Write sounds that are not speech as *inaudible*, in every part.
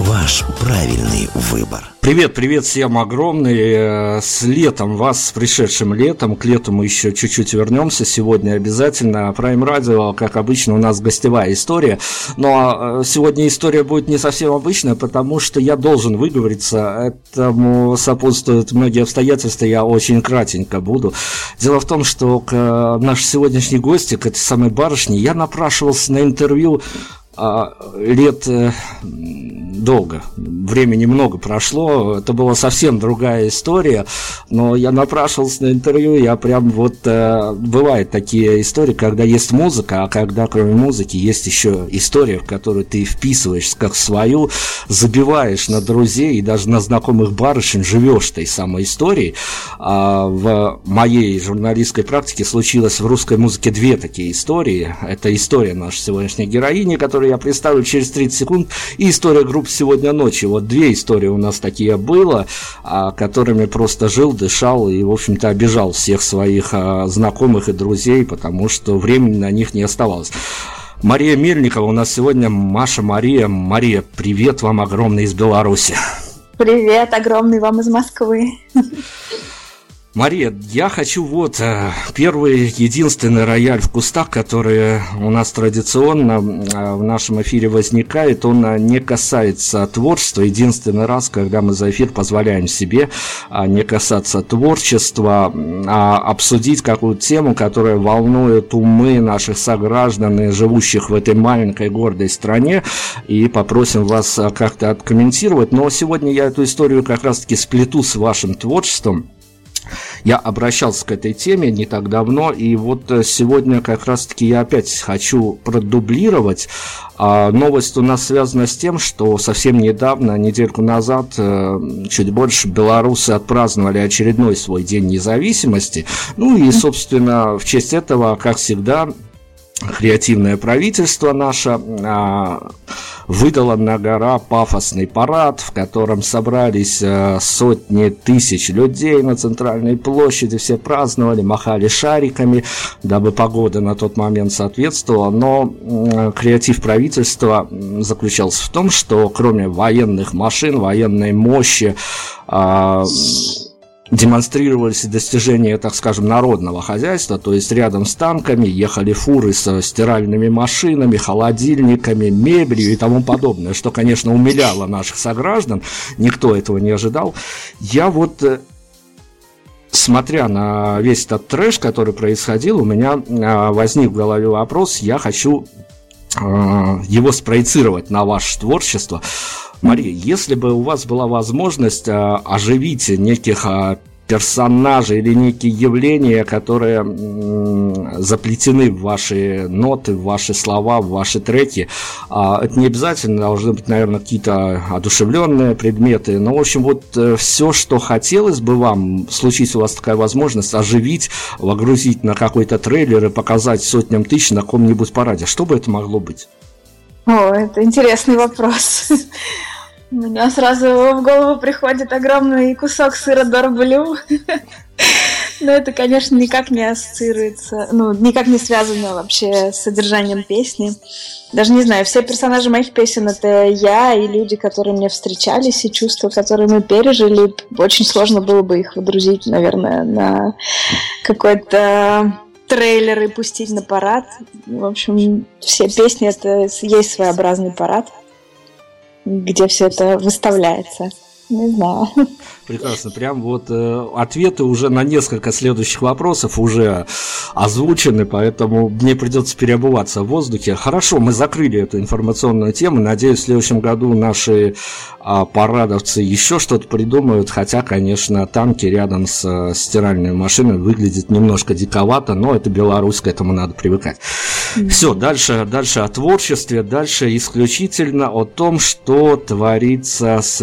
Ваш правильный выбор. Привет, привет всем огромный. Э, с летом вас, с пришедшим летом. К лету мы еще чуть-чуть вернемся сегодня обязательно. Prime Radio, как обычно, у нас гостевая история. Но э, сегодня история будет не совсем обычная, потому что я должен выговориться. Этому сопутствуют многие обстоятельства, я очень кратенько буду. Дело в том, что к э, нашей сегодняшней гости, к этой самой барышне, я напрашивался на интервью а, лет э, долго, времени много прошло, это была совсем другая история, но я напрашивался на интервью, я прям вот, э, бывают такие истории, когда есть музыка, а когда кроме музыки есть еще история, в которую ты вписываешь как свою, забиваешь на друзей и даже на знакомых барышень, живешь этой самой историей. А в моей журналистской практике случилось в русской музыке две такие истории. Это история нашей сегодняшней героини, которая я представлю через 30 секунд, и история групп сегодня ночью. Вот две истории у нас такие было, а, которыми просто жил, дышал и, в общем-то, обижал всех своих а, знакомых и друзей, потому что времени на них не оставалось. Мария Мельникова у нас сегодня. Маша Мария. Мария, привет вам огромный из Беларуси. Привет, огромный вам из Москвы. Мария, я хочу вот э, первый, единственный рояль в кустах, который у нас традиционно э, в нашем эфире возникает, он э, не касается творчества. Единственный раз, когда мы за эфир позволяем себе не касаться творчества, а обсудить какую-то тему, которая волнует умы наших сограждан, живущих в этой маленькой гордой стране, и попросим вас как-то откомментировать. Но сегодня я эту историю как раз-таки сплету с вашим творчеством. Я обращался к этой теме не так давно, и вот э, сегодня как раз-таки я опять хочу продублировать. А новость у нас связана с тем, что совсем недавно, недельку назад, э, чуть больше белорусы отпраздновали очередной свой день независимости. Ну и, собственно, в честь этого, как всегда, креативное правительство наше а, выдало на гора пафосный парад, в котором собрались а, сотни тысяч людей на центральной площади, все праздновали, махали шариками, дабы погода на тот момент соответствовала, но а, креатив правительства заключался в том, что кроме военных машин, военной мощи, а, демонстрировались достижения, так скажем, народного хозяйства, то есть рядом с танками ехали фуры со стиральными машинами, холодильниками, мебелью и тому подобное, что, конечно, умиляло наших сограждан, никто этого не ожидал. Я вот э, смотря на весь этот трэш, который происходил, у меня а, возник в голове вопрос, я хочу а, его спроецировать на ваше творчество. Мария, если бы у вас была возможность а, оживить неких а, персонажей или некие явления, которые заплетены в ваши ноты, в ваши слова, в ваши треки. А, это не обязательно должны быть, наверное, какие-то одушевленные предметы, но, в общем, вот э, все, что хотелось бы вам, случись у вас такая возможность, оживить, вогрузить на какой-то трейлер и показать сотням тысяч на каком-нибудь параде. Что бы это могло быть? О, это интересный вопрос. У меня сразу в голову приходит огромный кусок сыра Дорблю. *laughs* Но это, конечно, никак не ассоциируется, ну, никак не связано вообще с содержанием песни. Даже не знаю, все персонажи моих песен — это я и люди, которые мне встречались, и чувства, которые мы пережили. Очень сложно было бы их выдрузить, наверное, на какой-то трейлер и пустить на парад. В общем, все песни — это есть своеобразный парад где все это выставляется. Не знаю. Прекрасно. Прям вот э, ответы уже на несколько следующих вопросов уже озвучены, поэтому мне придется переобуваться в воздухе. Хорошо, мы закрыли эту информационную тему. Надеюсь, в следующем году наши э, парадовцы еще что-то придумают, хотя, конечно, танки рядом с э, стиральной машиной выглядят немножко диковато, но это Беларусь, к этому надо привыкать. Все, дальше, дальше о творчестве, дальше исключительно о том, что творится с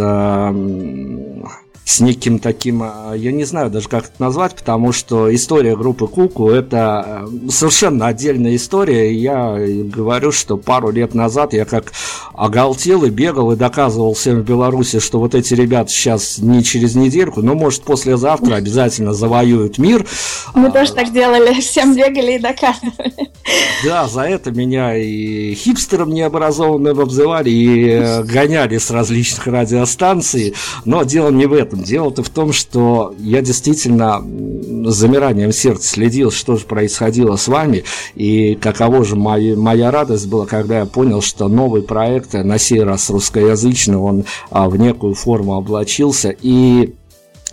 с неким таким, а, я не знаю даже как это назвать, потому что история группы Куку это э, совершенно отдельная история. Я говорю, что пару лет назад я как оголтел и бегал и доказывал всем в Беларуси, что вот эти ребята сейчас не через недельку, но может послезавтра *laughs* обязательно завоюют мир. Мы а, тоже так делали, *laughs* всем бегали и доказывали. Да, за это меня и хипстером необразованным обзывали, и э, *laughs* гоняли с различных радиостанций. Но дело не в этом. Дело-то в том, что я действительно с замиранием сердца следил, что же происходило с вами, и каково же моя, моя радость была, когда я понял, что новый проект, на сей раз русскоязычный, он а, в некую форму облачился, и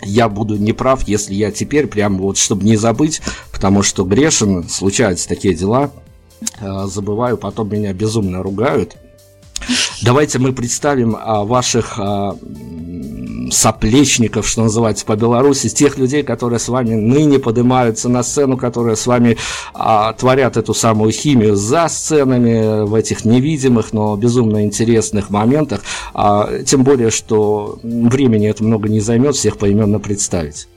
я буду неправ, если я теперь прям вот, чтобы не забыть, потому что грешен, случаются такие дела, а, забываю, потом меня безумно ругают. Давайте мы представим а, ваших а, соплечников, что называется, по Беларуси, тех людей, которые с вами ныне поднимаются на сцену, которые с вами а, творят эту самую химию за сценами в этих невидимых, но безумно интересных моментах. А, тем более, что времени это много не займет всех поименно представить.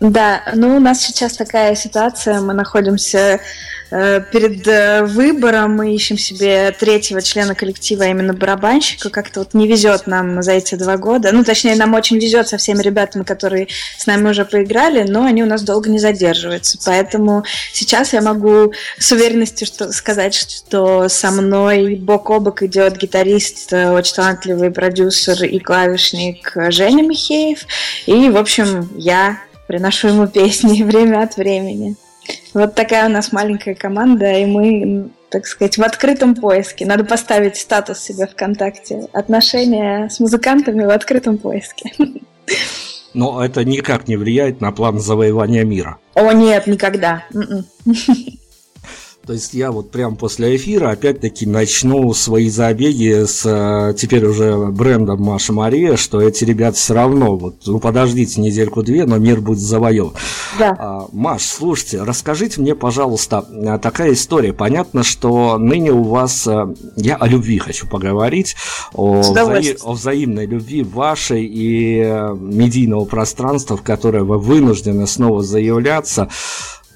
Да, ну у нас сейчас такая ситуация, мы находимся перед э, выбором, мы ищем себе третьего члена коллектива, а именно барабанщика, как-то вот не везет нам за эти два года, ну точнее нам очень везет со всеми ребятами, которые с нами уже поиграли, но они у нас долго не задерживаются, поэтому сейчас я могу с уверенностью что, сказать, что со мной бок о бок идет гитарист, э, очень талантливый продюсер и клавишник Женя Михеев, и в общем я приношу ему песни *laughs* время от времени. Вот такая у нас маленькая команда, и мы, так сказать, в открытом поиске. Надо поставить статус себе ВКонтакте. Отношения с музыкантами в открытом поиске. Но это никак не влияет на план завоевания мира. О, нет, никогда. М-м. То есть я вот прямо после эфира опять-таки начну свои забеги с э, теперь уже брендом Маша Мария, что эти ребята все равно, вот, ну подождите недельку-две, но мир будет завоеван. Да. А, Маш, слушайте, расскажите мне, пожалуйста, э, такая история. Понятно, что ныне у вас, э, я о любви хочу поговорить, о, вза... о взаимной любви вашей и медийного пространства, в которое вы вынуждены снова заявляться.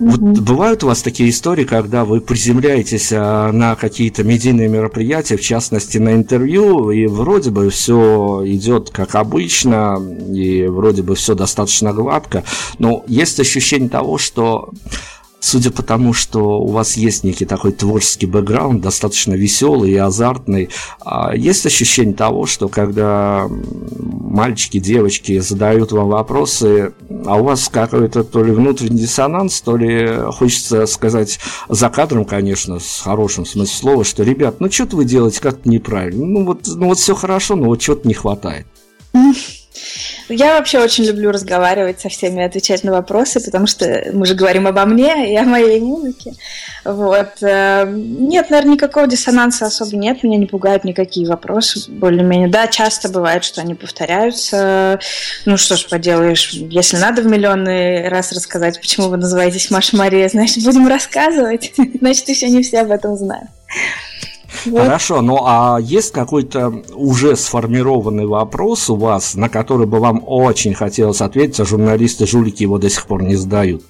Вот бывают у вас такие истории, когда вы приземляетесь а, на какие-то медийные мероприятия, в частности на интервью, и вроде бы все идет как обычно, и вроде бы все достаточно гладко, но есть ощущение того, что судя по тому, что у вас есть некий такой творческий бэкграунд, достаточно веселый и азартный, а есть ощущение того, что когда мальчики, девочки задают вам вопросы, а у вас какой-то то ли внутренний диссонанс, то ли хочется сказать за кадром, конечно, с хорошим смыслом слова, что, ребят, ну что-то вы делаете как-то неправильно, ну вот, ну вот все хорошо, но вот что-то не хватает. *laughs* Я вообще очень люблю разговаривать со всеми, отвечать на вопросы, потому что мы же говорим обо мне и о моей музыке. Вот. Э, нет, наверное, никакого диссонанса особо нет, меня не пугают никакие вопросы, более-менее. Да, часто бывает, что они повторяются. Ну что ж поделаешь, если надо в миллионы раз рассказать, почему вы называетесь Маша Мария, значит, будем рассказывать. *laughs* Значит, еще не все об этом знают. Вот. Хорошо, ну а есть какой-то уже сформированный вопрос у вас, на который бы вам очень хотелось ответить, а журналисты-жулики его до сих пор не задают?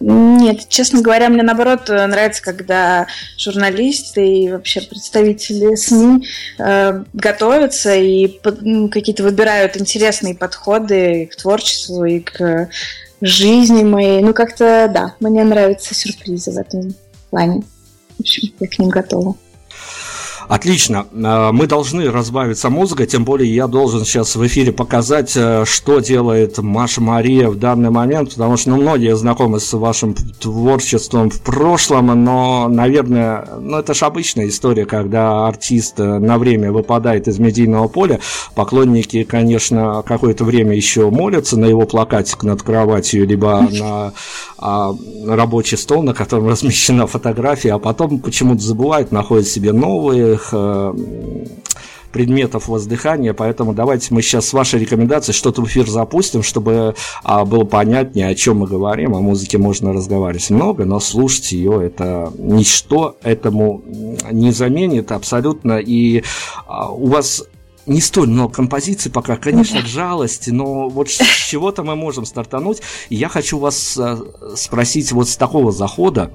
Нет, честно говоря, мне наоборот нравится, когда журналисты и вообще представители СМИ э, готовятся и ну, какие-то выбирают интересные подходы к творчеству и к жизни моей. Ну, как-то, да, мне нравятся сюрпризы в этом плане. В общем, я к ним готова. Отлично. Э, мы должны разбавиться музыкой, тем более я должен сейчас в эфире показать, э, что делает Маша Мария в данный момент, потому что ну, многие знакомы с вашим творчеством в прошлом, но, наверное, ну, это же обычная история, когда артист э, на время выпадает из медийного поля. Поклонники, конечно, какое-то время еще молятся на его плакатик над кроватью, либо на а, рабочий стол, на котором *laughs* размещена фотография, а потом почему-то забывают, находят себе новых э, предметов воздыхания, поэтому давайте мы сейчас с вашей рекомендацией что-то в эфир запустим, чтобы а, было понятнее, о чем мы говорим. О музыке можно разговаривать много, но слушать ее это ничто этому не заменит абсолютно. И а, у вас не столь много композиций пока, конечно, к жалости, но вот с чего-то мы можем стартануть. И я хочу вас э, спросить вот с такого захода.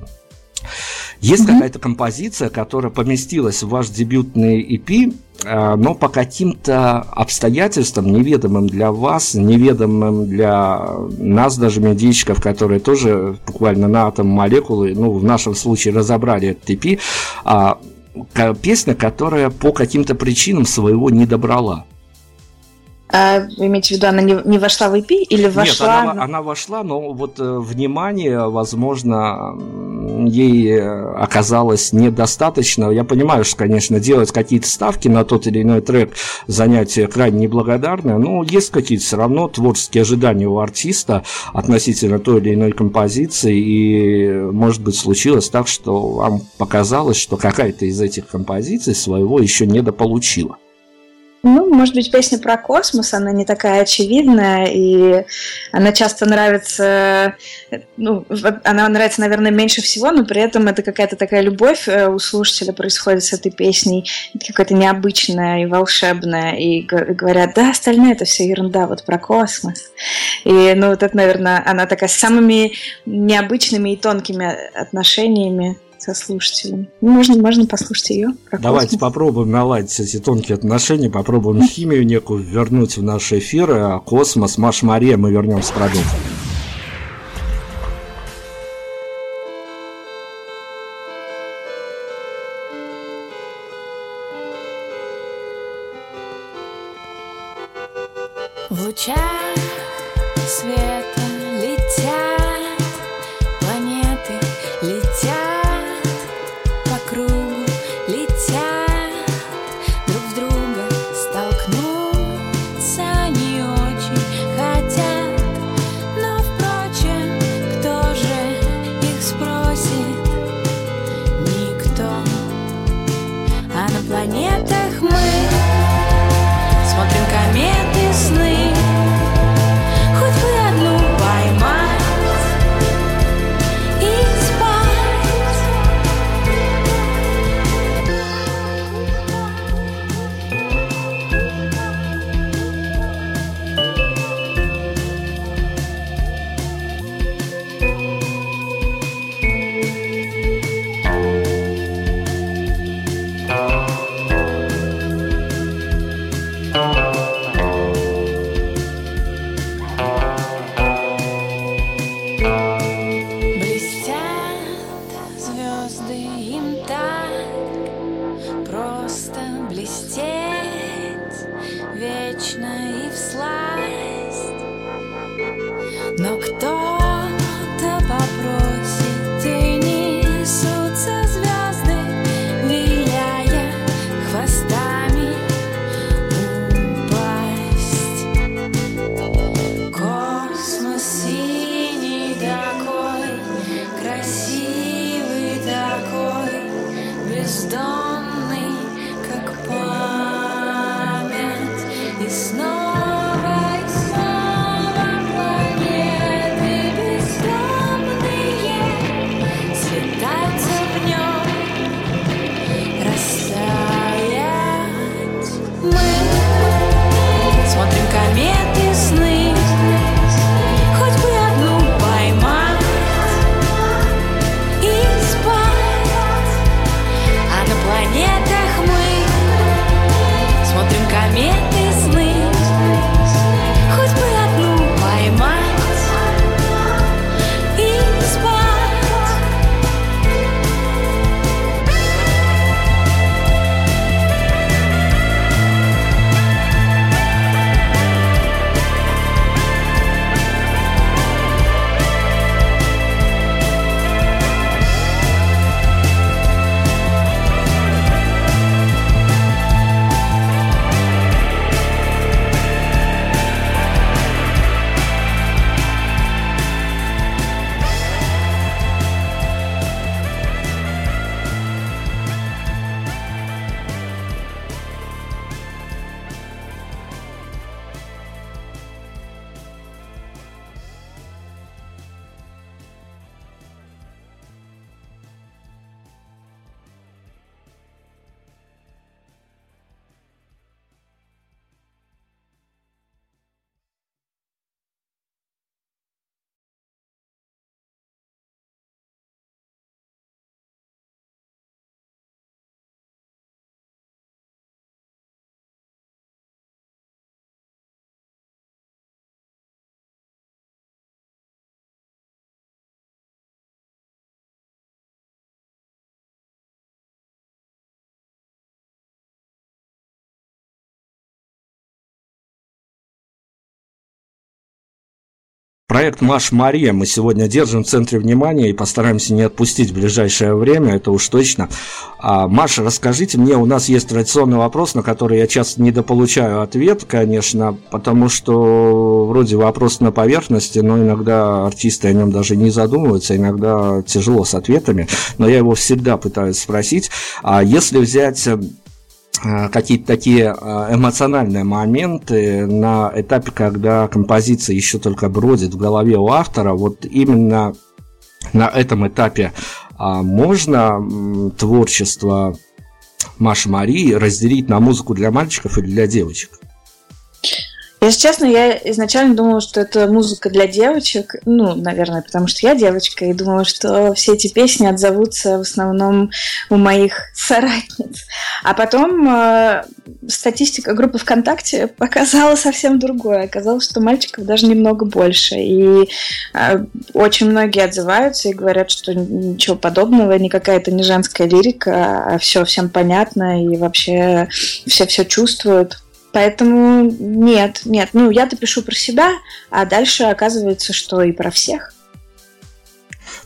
Есть mm-hmm. какая-то композиция, которая поместилась в ваш дебютный EP, э, но по каким-то обстоятельствам, неведомым для вас, неведомым для нас, даже медийщиков, которые тоже буквально на атом молекулы, ну, в нашем случае разобрали этот EP, а, песня, которая по каким-то причинам своего не добрала. А, имеете в виду, она не, не вошла в EP или вошла? Нет, она, она вошла, но вот э, внимание, возможно, ей э, оказалось недостаточно. Я понимаю, что, конечно, делать какие-то ставки на тот или иной трек занятие крайне неблагодарное, но есть какие-то все равно творческие ожидания у артиста относительно той или иной композиции, и, может быть, случилось так, что вам показалось, что какая-то из этих композиций своего еще недополучила. Ну, может быть, песня про космос, она не такая очевидная, и она часто нравится, ну, она нравится, наверное, меньше всего, но при этом это какая-то такая любовь э, у слушателя происходит с этой песней, какая-то необычная и волшебная, и говорят, да, остальное это все ерунда, вот про космос. И, ну, вот это, наверное, она такая с самыми необычными и тонкими отношениями со слушателем. Ну, можно, можно послушать ее. Давайте попробуем наладить эти тонкие отношения, попробуем химию некую вернуть в наш эфир. А космос, Маш Мария, мы вернемся продолжим. Проект Маш Мария мы сегодня держим в центре внимания и постараемся не отпустить в ближайшее время, это уж точно. А, Маша, расскажите мне, у нас есть традиционный вопрос, на который я часто недополучаю ответ, конечно, потому что вроде вопрос на поверхности, но иногда артисты о нем даже не задумываются, иногда тяжело с ответами, но я его всегда пытаюсь спросить. А если взять какие-то такие э, эмоциональные моменты на этапе, когда композиция еще только бродит в голове у автора, вот именно на этом этапе а, можно творчество Маши Марии разделить на музыку для мальчиков или для девочек? Если честно, я изначально думала, что это музыка для девочек. Ну, наверное, потому что я девочка, и думала, что все эти песни отзовутся в основном у моих соратниц. А потом э, статистика группы ВКонтакте показала совсем другое. Оказалось, что мальчиков даже немного больше. И э, очень многие отзываются и говорят, что ничего подобного, никакая это не женская лирика, а все всем понятно, и вообще все все чувствуют. Поэтому нет, нет. Ну, я-то пишу про себя, а дальше оказывается, что и про всех.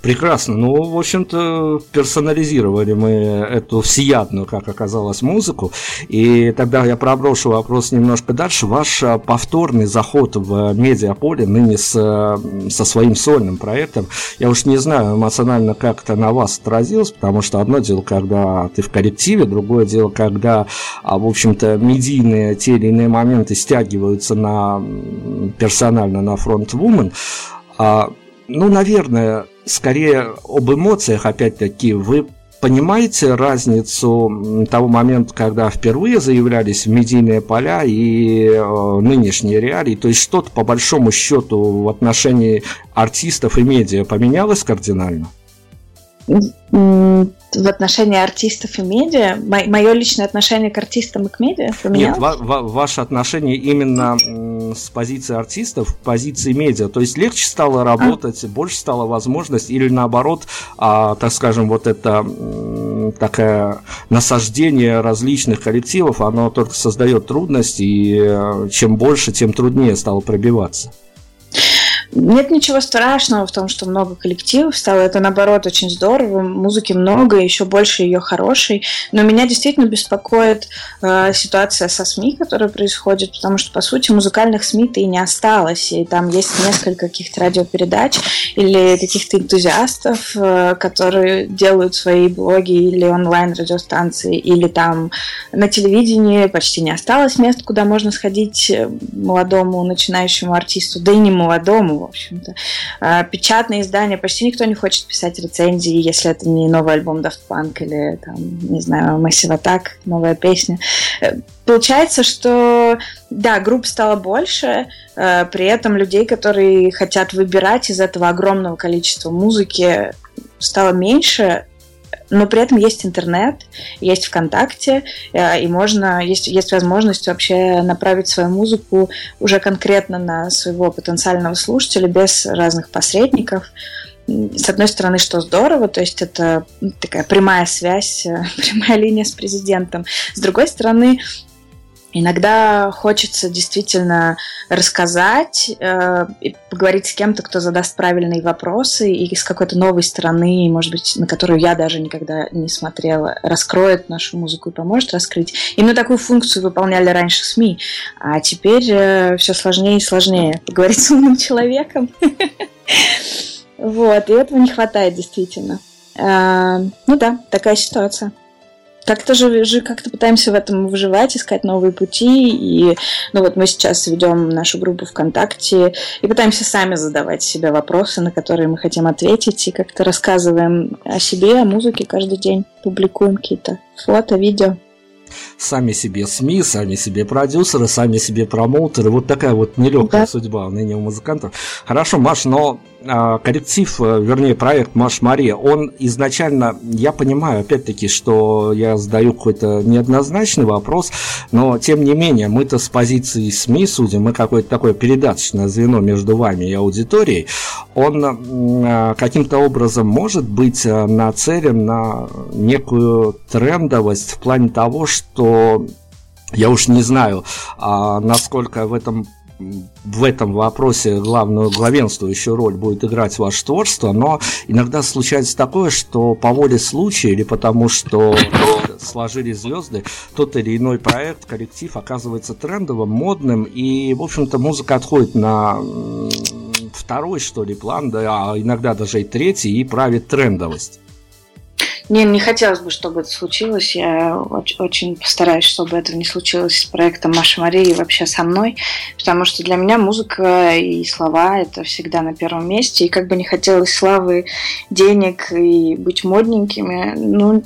Прекрасно. Ну, в общем-то, персонализировали мы эту всеядную, как оказалось, музыку. И тогда я проброшу вопрос немножко дальше. Ваш а, повторный заход в медиаполе ныне с, со своим сольным проектом, я уж не знаю эмоционально, как это на вас отразилось, потому что одно дело, когда ты в коллективе, другое дело, когда, а, в общем-то, медийные те или иные моменты стягиваются на персонально на фронт Woman. А, ну, наверное, скорее об эмоциях, опять-таки, вы понимаете разницу того момента, когда впервые заявлялись в медийные поля и э, нынешние реалии? То есть что-то по большому счету в отношении артистов и медиа поменялось кардинально? В отношении артистов и медиа, мое личное отношение к артистам и к медиа поменялось? Нет, ва- ва- ваше отношение именно с позиции артистов позиции медиа. То есть легче стало работать, а? больше стало возможность, или наоборот, а, так скажем, вот это такое насаждение различных коллективов, оно только создает трудности, и э, чем больше, тем труднее стало пробиваться. Нет ничего страшного в том, что много коллективов стало. Это, наоборот, очень здорово. Музыки много, еще больше ее хорошей. Но меня действительно беспокоит э, ситуация со СМИ, которая происходит, потому что, по сути, музыкальных СМИ-то и не осталось. И там есть несколько каких-то радиопередач или каких-то энтузиастов, э, которые делают свои блоги или онлайн-радиостанции, или там на телевидении почти не осталось мест, куда можно сходить э, молодому начинающему артисту, да и не молодому, общем-то. А, печатные издания, почти никто не хочет писать рецензии, если это не новый альбом Daft Punk или, там, не знаю, Massive Attack, новая песня. Э, получается, что, да, групп стало больше, э, при этом людей, которые хотят выбирать из этого огромного количества музыки, стало меньше, но при этом есть интернет, есть ВКонтакте, э, и можно, есть, есть возможность вообще направить свою музыку уже конкретно на своего потенциального слушателя без разных посредников. С одной стороны, что здорово, то есть это такая прямая связь, *laughs* прямая линия с президентом. С другой стороны, Иногда хочется действительно рассказать э, поговорить с кем-то, кто задаст правильные вопросы и с какой-то новой стороны, может быть, на которую я даже никогда не смотрела, раскроет нашу музыку и поможет раскрыть. Именно такую функцию выполняли раньше СМИ, а теперь э, все сложнее и сложнее *laughs* поговорить с умным человеком. *laughs* Вот, и этого не хватает действительно. Э, ну да, такая ситуация как-то же, же как-то пытаемся в этом выживать, искать новые пути. И ну вот мы сейчас ведем нашу группу ВКонтакте и пытаемся сами задавать себе вопросы, на которые мы хотим ответить, и как-то рассказываем о себе, о музыке каждый день, публикуем какие-то фото, видео сами себе СМИ, сами себе продюсеры, сами себе промоутеры. Вот такая вот нелегкая да. судьба ныне у музыкантов. Хорошо, Маш, но коллектив, э, вернее, проект Маш Мария, он изначально, я понимаю, опять-таки, что я задаю какой-то неоднозначный вопрос, но тем не менее, мы-то с позиции СМИ судим, мы какое-то такое передаточное звено между вами и аудиторией, он а, каким-то образом может быть э, нацелен на некую трендовость в плане того, что я уж не знаю, а, насколько в этом в этом вопросе главную главенствующую роль будет играть ваше творчество, но иногда случается такое, что по воле случая или потому что сложились звезды, тот или иной проект, коллектив оказывается трендовым, модным, и, в общем-то, музыка отходит на второй, что ли, план, да, а иногда даже и третий, и правит трендовость. Не, не хотелось бы, чтобы это случилось. Я очень, постараюсь, чтобы этого не случилось с проектом Маша Мария и вообще со мной, потому что для меня музыка и слова – это всегда на первом месте. И как бы не хотелось славы, денег и быть модненькими, ну,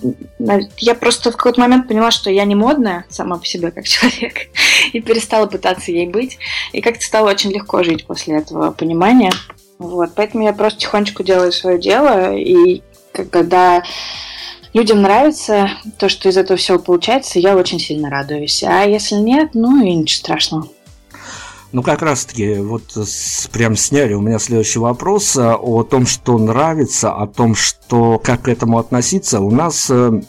я просто в какой-то момент поняла, что я не модная сама по себе как *laughs* человек, и перестала пытаться ей быть. И как-то стало очень легко жить после этого понимания. Вот, поэтому я просто тихонечко делаю свое дело, и когда людям нравится то, что из этого всего получается, я очень сильно радуюсь. А если нет, ну и ничего страшного. Ну, как раз-таки, вот прям сняли у меня следующий вопрос э, о том, что нравится, о том, что как к этому относиться. У нас э,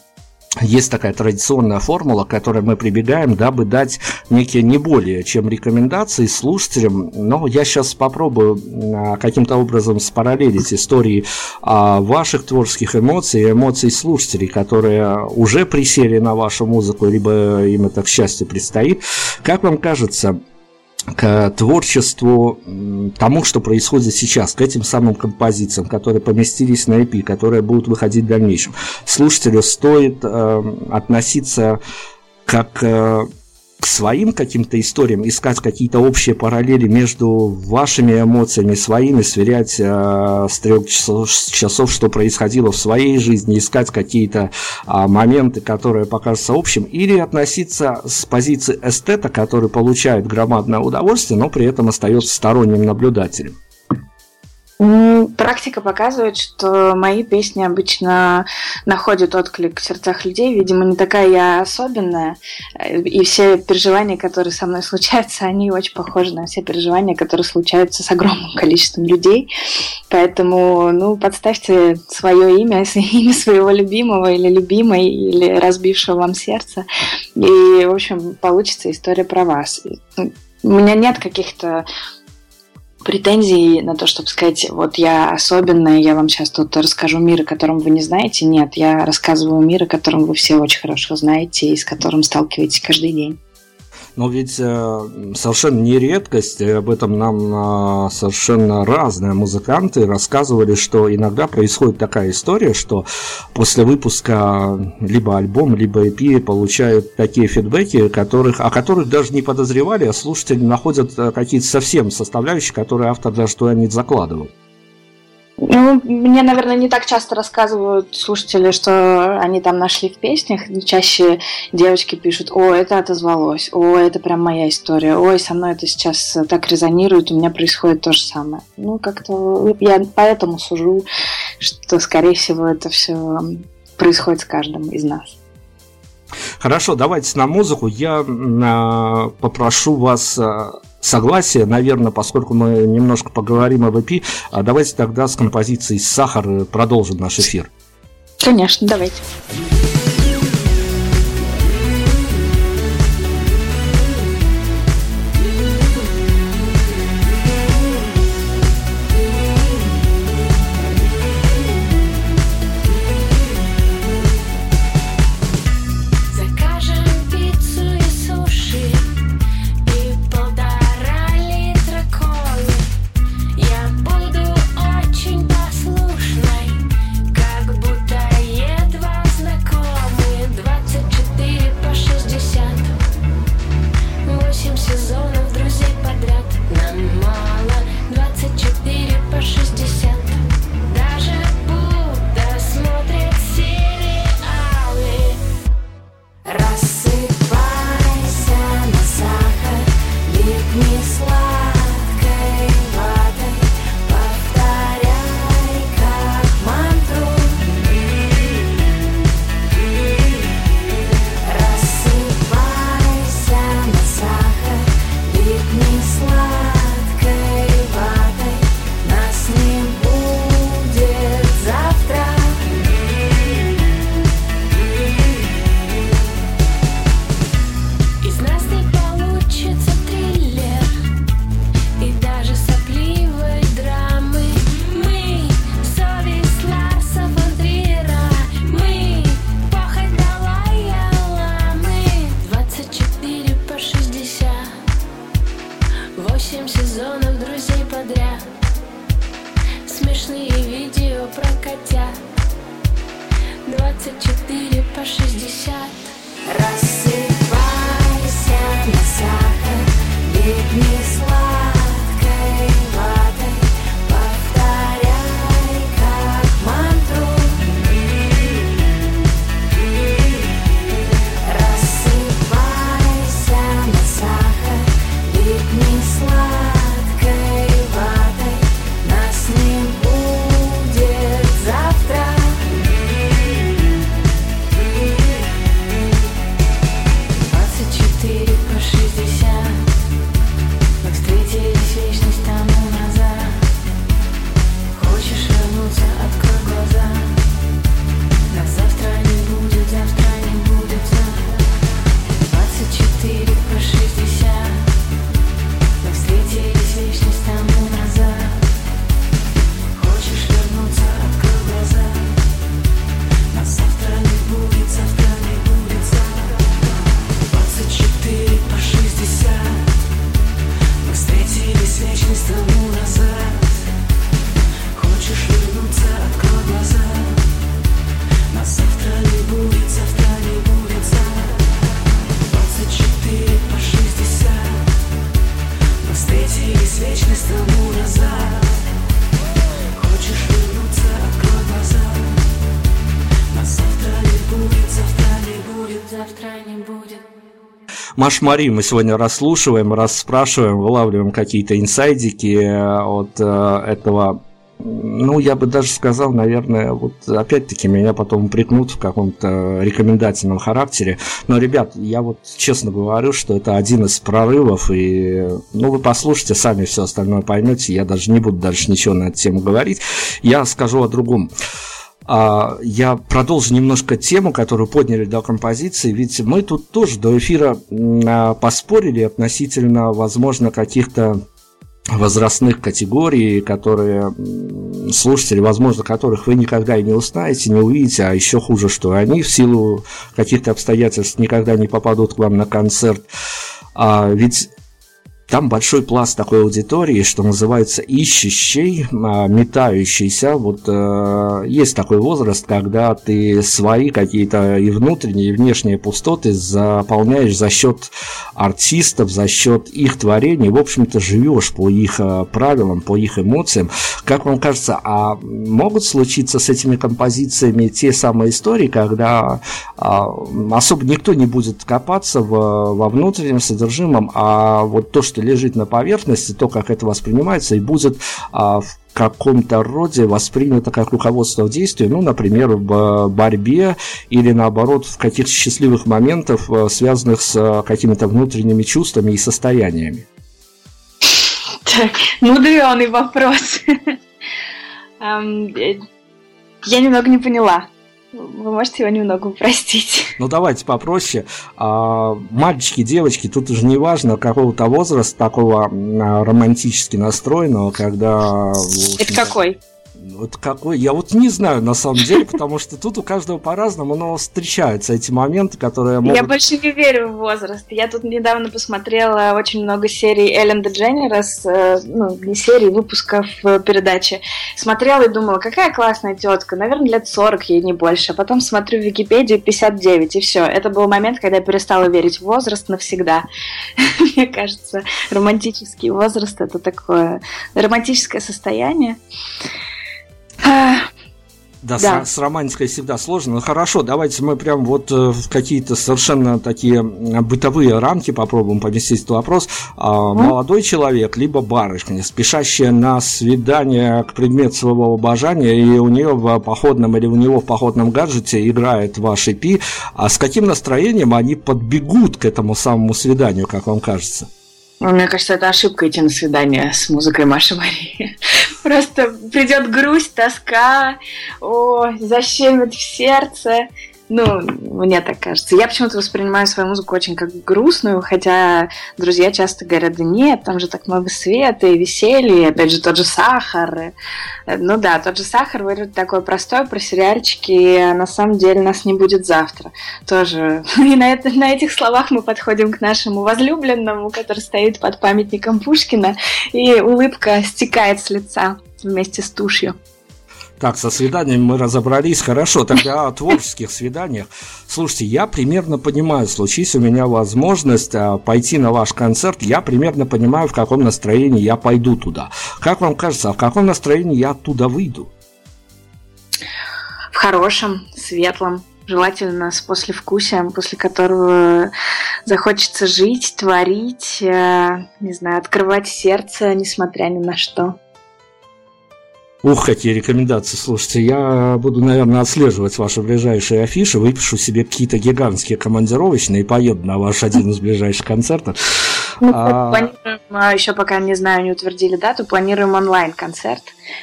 есть такая традиционная формула, к которой мы прибегаем, дабы дать некие не более чем рекомендации слушателям. Но я сейчас попробую а, каким-то образом спараллелить истории а, ваших творческих эмоций и эмоций слушателей, которые уже присели на вашу музыку, либо им это, к счастью, предстоит. Как вам кажется, к творчеству, тому, что происходит сейчас, к этим самым композициям, которые поместились на EP, которые будут выходить в дальнейшем. Слушателю стоит э, относиться как э, к своим каким-то историям, искать какие-то общие параллели между вашими эмоциями, своими, сверять э, с трех часов, часов, что происходило в своей жизни, искать какие-то э, моменты, которые покажутся общим, или относиться с позиции эстета, который получает громадное удовольствие, но при этом остается сторонним наблюдателем. Практика показывает, что мои песни обычно находят отклик в сердцах людей. Видимо, не такая я особенная. И все переживания, которые со мной случаются, *laughs* они очень похожи на все переживания, которые случаются с огромным количеством людей. Поэтому, ну, подставьте свое имя, *laughs* имя своего любимого или любимой, или разбившего вам сердце. И, в общем, получится история про вас. У меня нет каких-то претензий на то, чтобы сказать, вот я особенная, я вам сейчас тут расскажу мир, о котором вы не знаете. Нет, я рассказываю мир, о котором вы все очень хорошо знаете и с которым сталкиваетесь каждый день. Но ведь э, совершенно не редкость, и об этом нам э, совершенно разные музыканты рассказывали, что иногда происходит такая история, что после выпуска либо альбом, либо EP получают такие фидбэки, которых, о которых даже не подозревали, а слушатели находят э, какие-то совсем составляющие, которые автор даже туда не закладывал. Ну, мне, наверное, не так часто рассказывают слушатели, что они там нашли в песнях. Чаще девочки пишут, о, это отозвалось, о, это прям моя история, ой, со мной это сейчас так резонирует, у меня происходит то же самое. Ну, как-то я поэтому сужу, что, скорее всего, это все происходит с каждым из нас. Хорошо, давайте на музыку. Я э, попрошу вас э, согласия, наверное, поскольку мы немножко поговорим об EP, а давайте тогда с композицией «Сахар» продолжим наш эфир. Конечно, давайте. Маш Мари мы сегодня расслушиваем, расспрашиваем, вылавливаем какие-то инсайдики э, от э, этого ну, я бы даже сказал, наверное, вот опять-таки меня потом упрекнут в каком-то рекомендательном характере. Но, ребят, я вот честно говорю, что это один из прорывов, и, ну, вы послушайте, сами все остальное поймете, я даже не буду дальше ничего на эту тему говорить. Я скажу о другом. А, Я продолжу немножко тему, которую подняли до композиции, ведь мы тут тоже до эфира а, поспорили относительно, возможно, каких-то возрастных категорий, которые слушатели, возможно, которых вы никогда и не узнаете, не увидите, а еще хуже, что они в силу каких-то обстоятельств никогда не попадут к вам на концерт. А ведь там большой пласт такой аудитории, что называется ищущий, а, метающийся. Вот э, есть такой возраст, когда ты свои какие-то и внутренние, и внешние пустоты заполняешь за счет артистов, за счет их творений. В общем-то, живешь по их э, правилам, по их эмоциям. Как вам кажется, а могут случиться с этими композициями те самые истории, когда а, особо никто не будет копаться во внутреннем содержимом, а вот то, что лежит на поверхности, то, как это воспринимается, и будет а, в каком-то роде воспринято как руководство в действии, ну, например, в борьбе или, наоборот, в каких-то счастливых моментах, э, связанных с э, какими-то внутренними чувствами и состояниями. Так, мудреный вопрос. *laughs* Эм, э, Я немного не поняла. Вы можете его немного упростить? *laughs* Ну, давайте попроще. А, мальчики, девочки, тут уже не важно какого-то возраста такого романтически настроенного, когда... Это какой? Вот какой? Я вот не знаю на самом деле, потому что тут у каждого по-разному, но встречаются эти моменты, которые могут... Я больше не верю в возраст. Я тут недавно посмотрела очень много серий Эллен Дедженерес, э, ну, не серий, выпусков э, передачи. Смотрела и думала, какая классная тетка, наверное, лет 40 ей не больше. А потом смотрю в Википедию 59, и все. Это был момент, когда я перестала верить в возраст навсегда. *laughs* Мне кажется, романтический возраст это такое романтическое состояние. А, Да, Да. С, с романтикой всегда сложно. Ну хорошо, давайте мы прям вот э, в какие-то совершенно такие бытовые рамки попробуем поместить этот вопрос. А, Молодой человек, либо барышня, спешащая на свидание к предмету своего обожания, и у нее в походном или у него в походном гаджете играет ваш EP, а с каким настроением они подбегут к этому самому свиданию, как вам кажется? Ну, Мне кажется, это ошибка идти на свидание с музыкой Маши Марии. Просто придет грусть, тоска, о, защемит в сердце. Ну, мне так кажется. Я почему-то воспринимаю свою музыку очень как грустную, хотя друзья часто говорят, да нет, там же так много света и веселья, и опять же тот же сахар. Ну да, тот же сахар вроде такой простой про сериальчики, а на самом деле нас не будет завтра. Тоже. *laughs* И на, это, на этих словах мы подходим к нашему возлюбленному, который стоит под памятником Пушкина, и улыбка стекает с лица вместе с тушью. Так, со свиданиями мы разобрались. Хорошо, тогда о творческих свиданиях. Слушайте, я примерно понимаю, случись у меня возможность а, пойти на ваш концерт, я примерно понимаю, в каком настроении я пойду туда. Как вам кажется, а в каком настроении я оттуда выйду? В хорошем, светлом, желательно с послевкусием, после которого захочется жить, творить, э, не знаю, открывать сердце, несмотря ни на что. Ух, какие рекомендации. Слушайте, я буду, наверное, отслеживать ваши ближайшие афиши, выпишу себе какие-то гигантские командировочные и поеду на ваш один из ближайших концертов. Ну, а... Планируем, а, еще пока не знаю, не утвердили дату, планируем онлайн-концерт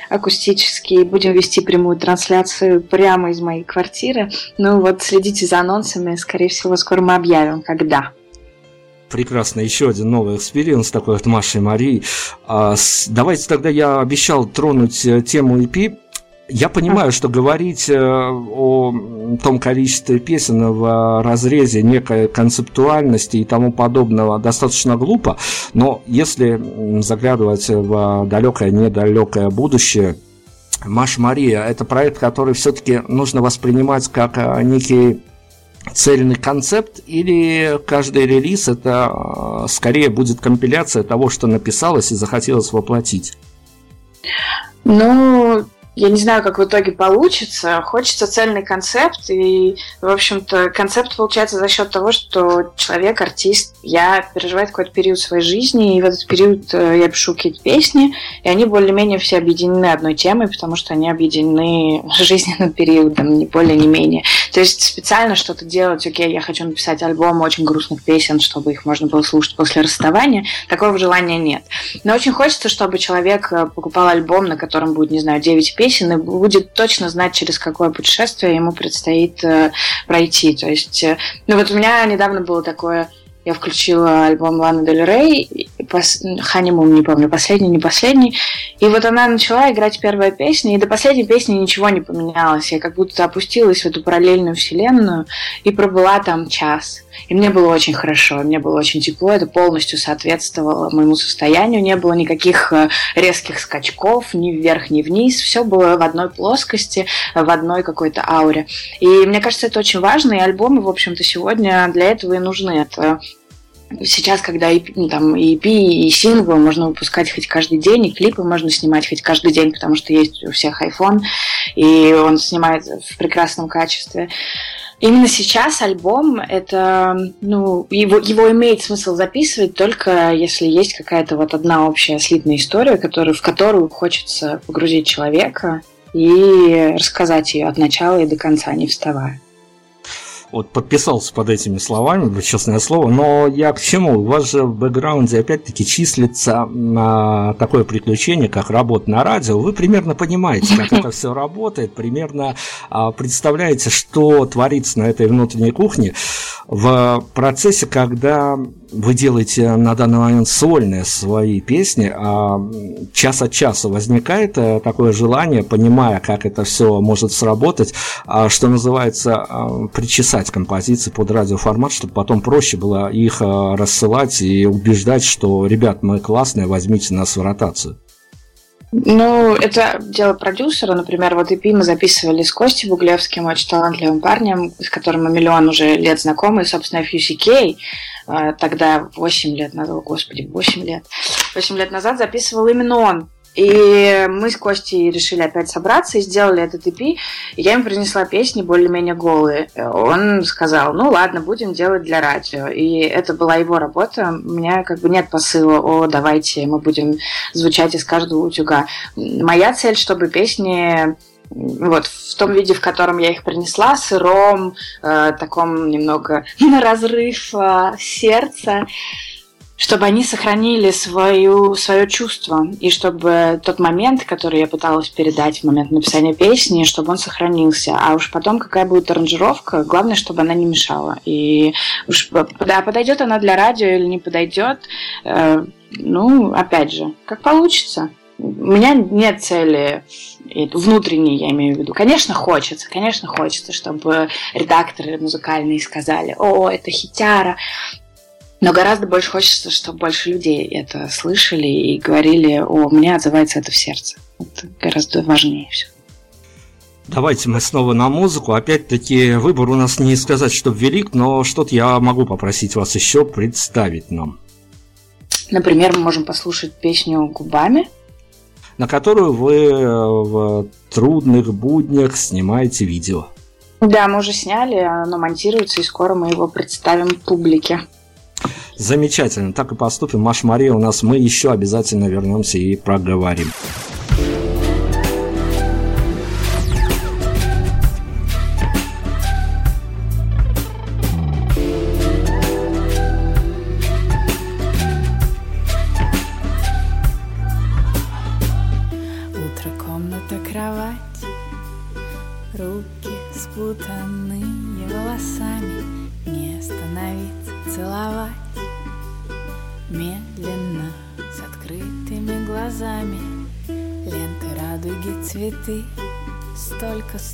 акустический. Будем вести прямую трансляцию прямо из моей квартиры. Ну вот, следите за анонсами, скорее всего, скоро мы объявим, когда прекрасно еще один новый experience такой от Маши Марии. А, давайте тогда я обещал тронуть э, тему EP. Я понимаю, что говорить э, о том количестве песен в разрезе некой концептуальности и тому подобного достаточно глупо, но если заглядывать в далекое, недалекое будущее, Маша Мария – это проект, который все-таки нужно воспринимать как э, некий цельный концепт, или каждый релиз это э, скорее будет компиляция того, что написалось и захотелось воплотить? Ну, я не знаю, как в итоге получится. Хочется цельный концепт, и, в общем-то, концепт получается за счет того, что человек, артист, я переживает какой-то период своей жизни, и в этот период э, я пишу какие-то песни, и они более-менее все объединены одной темой, потому что они объединены *laughs* жизненным периодом, не более, не менее. То есть специально что-то делать, окей, я хочу написать альбом очень грустных песен, чтобы их можно было слушать после расставания, такого желания нет. Но очень хочется, чтобы человек э, покупал альбом, на котором будет, не знаю, 9 песен, и будет точно знать, через какое путешествие ему предстоит э, пройти. То есть, э, ну вот у меня недавно было такое я включила альбом Ланы Дель Рей, пос... Ханимун, не помню, последний, не последний. И вот она начала играть первая песня, и до последней песни ничего не поменялось. Я как будто опустилась в эту параллельную вселенную и пробыла там час. И мне было очень хорошо, мне было очень тепло, это полностью соответствовало моему состоянию, не было никаких э, резких скачков ни вверх, ни вниз, все было в одной плоскости, в одной какой-то ауре. И мне кажется, это очень важно, и альбомы, в общем-то, сегодня для этого и нужны. Это сейчас, когда и, ну, там, и EP, и синглы можно выпускать хоть каждый день, и клипы можно снимать хоть каждый день, потому что есть у всех iPhone, и он снимает в прекрасном качестве. Именно сейчас альбом это, ну, его, его имеет смысл записывать только если есть какая-то вот одна общая слитная история, которую, в которую хочется погрузить человека и рассказать ее от начала и до конца, не вставая вот подписался под этими словами, честное слово, но я к чему? У вас же в бэкграунде опять-таки числится а, такое приключение, как работа на радио. Вы примерно понимаете, как это все работает, примерно а, представляете, что творится на этой внутренней кухне в процессе, когда вы делаете на данный момент сольные свои песни, а час от часа возникает э, такое желание, понимая, как это все может сработать, а, что называется, а, причесать композиции под радиоформат, чтобы потом проще было их э, рассылать и убеждать, что, ребят, мы классные, возьмите нас в ротацию. Ну, это дело продюсера. Например, вот EP мы записывали с Костей Буглевским, очень талантливым парнем, с которым мы миллион уже лет знакомы. Собственно, FUCK тогда 8 лет назад, господи, 8 лет, 8 лет назад записывал именно он. И мы с Костей решили опять собраться и сделали этот EP. И я им принесла песни более-менее голые. Он сказал, ну ладно, будем делать для радио. И это была его работа. У меня как бы нет посыла, о, давайте мы будем звучать из каждого утюга. Моя цель, чтобы песни вот в том виде, в котором я их принесла, сыром, э, таком немного *laughs* на разрыв э, сердца, чтобы они сохранили свою, свое чувство, и чтобы тот момент, который я пыталась передать в момент написания песни, чтобы он сохранился. А уж потом, какая будет аранжировка, главное, чтобы она не мешала. И уж да, подойдет она для радио или не подойдет, э, ну, опять же, как получится. У меня нет цели внутренней, я имею в виду. Конечно, хочется, конечно, хочется, чтобы редакторы музыкальные сказали, о, это хитяра, но гораздо больше хочется, чтобы больше людей это слышали и говорили, о, мне отзывается это в сердце. Это гораздо важнее все. Давайте мы снова на музыку. Опять-таки, выбор у нас не сказать, что велик, но что-то я могу попросить вас еще представить нам. Например, мы можем послушать песню «Губами». На которую вы э, в трудных буднях снимаете видео. Да, мы уже сняли, оно монтируется, и скоро мы его представим публике. Замечательно, так и поступим. Маша Мария, у нас мы еще обязательно вернемся и проговорим.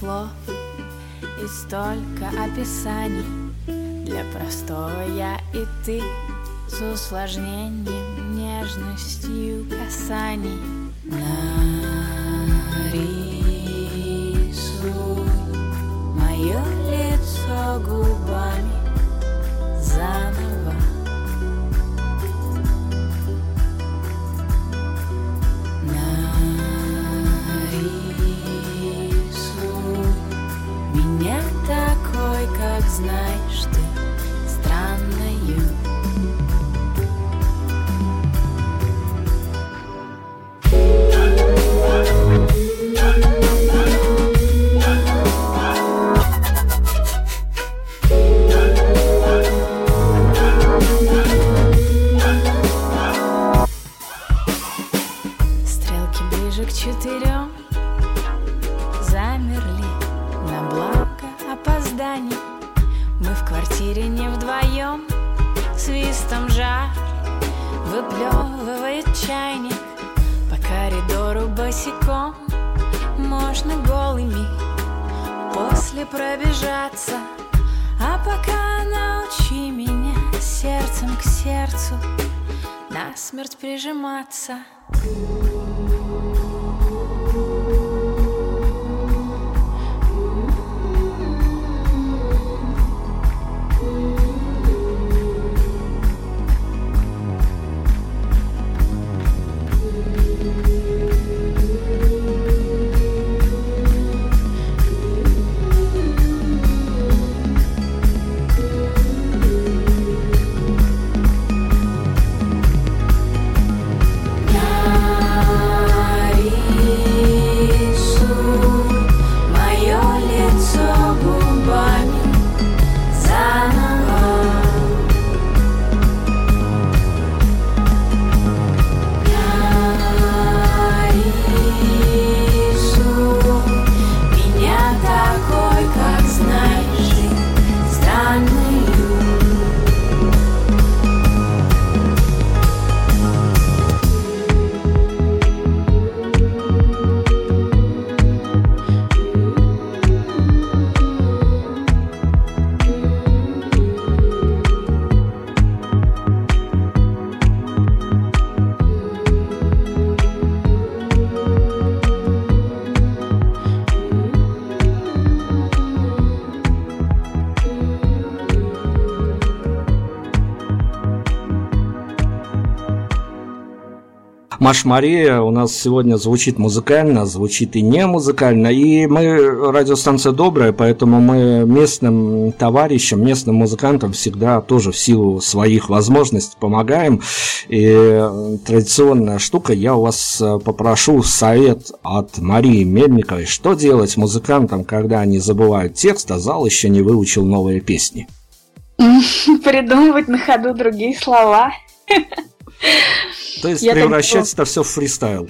Слов. И столько описаний Для простого я и ты. С усложнением, нежностью касаний. Нарисуй мое лицо губами Маш Мария у нас сегодня звучит музыкально, звучит и не музыкально. И мы радиостанция добрая, поэтому мы местным товарищам, местным музыкантам всегда тоже в силу своих возможностей помогаем. И традиционная штука, я у вас э, попрошу совет от Марии Мельниковой, что делать музыкантам, когда они забывают текст, а зал еще не выучил новые песни. *laughs* Придумывать на ходу другие слова. *laughs* То есть превращать это все в фристайл.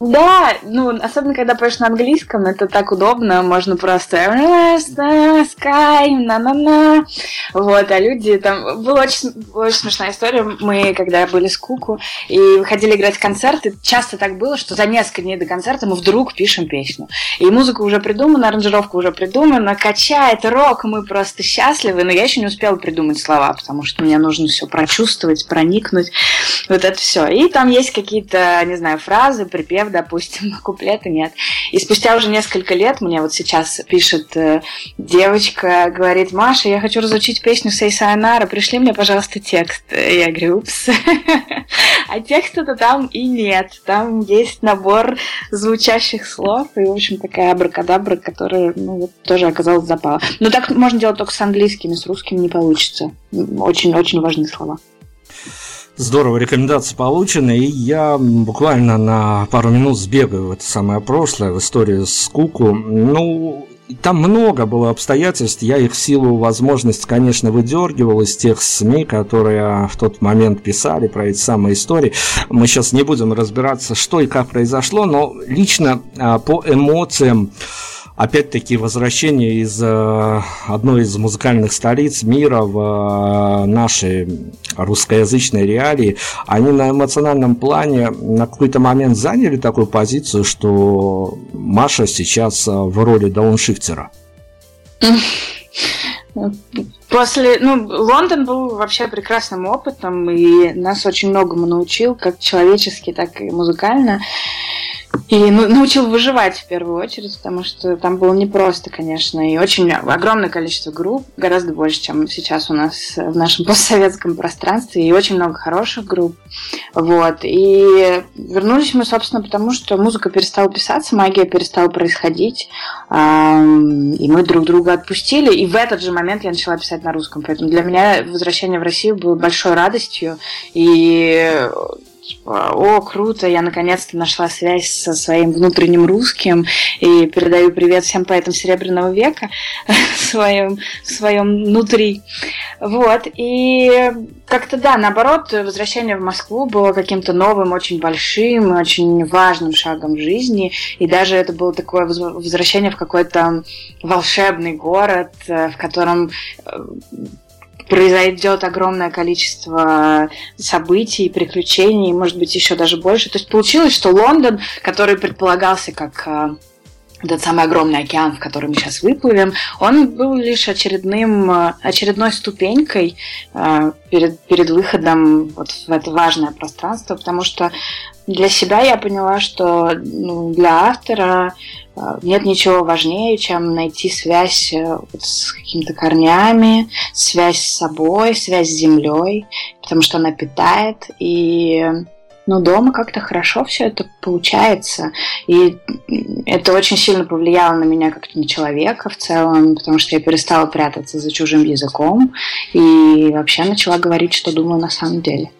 Да, ну, особенно когда поешь на английском, это так удобно, можно просто sky, на-на-на, вот, а люди там, была очень, очень смешная история, мы, когда были с Куку и выходили играть концерты, часто так было, что за несколько дней до концерта мы вдруг пишем песню, и музыка уже придумана, аранжировка уже придумана, качает рок, мы просто счастливы, но я еще не успела придумать слова, потому что мне нужно все прочувствовать, проникнуть, вот это все, и там есть какие-то, не знаю, фразы, припевы, допустим, а куплеты нет. И спустя уже несколько лет мне вот сейчас пишет э, девочка, говорит, Маша, я хочу разучить песню Сей Сайонара, пришли мне, пожалуйста, текст. Я говорю, упс. А текста-то там и нет. Там есть набор звучащих слов и, в общем, такая абракадабра, которая ну, вот, тоже оказалась запала. Но так можно делать только с английскими, с русским не получится. Очень-очень важные слова. Здорово, рекомендации получены, и я буквально на пару минут сбегаю в это самое прошлое, в историю с Куку. Ну, там много было обстоятельств, я их в силу возможности, конечно, выдергивал из тех СМИ, которые в тот момент писали про эти самые истории. Мы сейчас не будем разбираться, что и как произошло, но лично а, по эмоциям опять-таки возвращение из э, одной из музыкальных столиц мира в э, наши русскоязычные реалии, они на эмоциональном плане на какой-то момент заняли такую позицию, что Маша сейчас э, в роли дауншифтера. После, ну, Лондон был вообще прекрасным опытом, и нас очень многому научил, как человечески, так и музыкально. И ну, научил выживать в первую очередь, потому что там было непросто, конечно, и очень огромное количество групп, гораздо больше, чем сейчас у нас в нашем *laughs* постсоветском пространстве, и очень много хороших групп. Вот. И вернулись мы, собственно, потому что музыка перестала писаться, магия перестала происходить, и мы друг друга отпустили, и в этот же момент я начала писать на русском. Поэтому для меня возвращение в Россию было большой радостью, и типа, о, круто, я наконец-то нашла связь со своим внутренним русским и передаю привет всем поэтам Серебряного века *laughs* в своем, своем внутри. Вот, и как-то да, наоборот, возвращение в Москву было каким-то новым, очень большим, очень важным шагом в жизни, и даже это было такое возвращение в какой-то волшебный город, э, в котором э, произойдет огромное количество событий, приключений, может быть, еще даже больше. То есть получилось, что Лондон, который предполагался как этот самый огромный океан, в который мы сейчас выплывем, он был лишь очередным, э, очередной ступенькой э, перед, перед выходом вот в это важное пространство, потому что для себя я поняла, что ну, для автора нет ничего важнее, чем найти связь э, вот с какими-то корнями, связь с собой, связь с землей, потому что она питает, и ну, дома как-то хорошо все это получается. И это очень сильно повлияло на меня как на человека в целом, потому что я перестала прятаться за чужим языком и вообще начала говорить, что думаю на самом деле.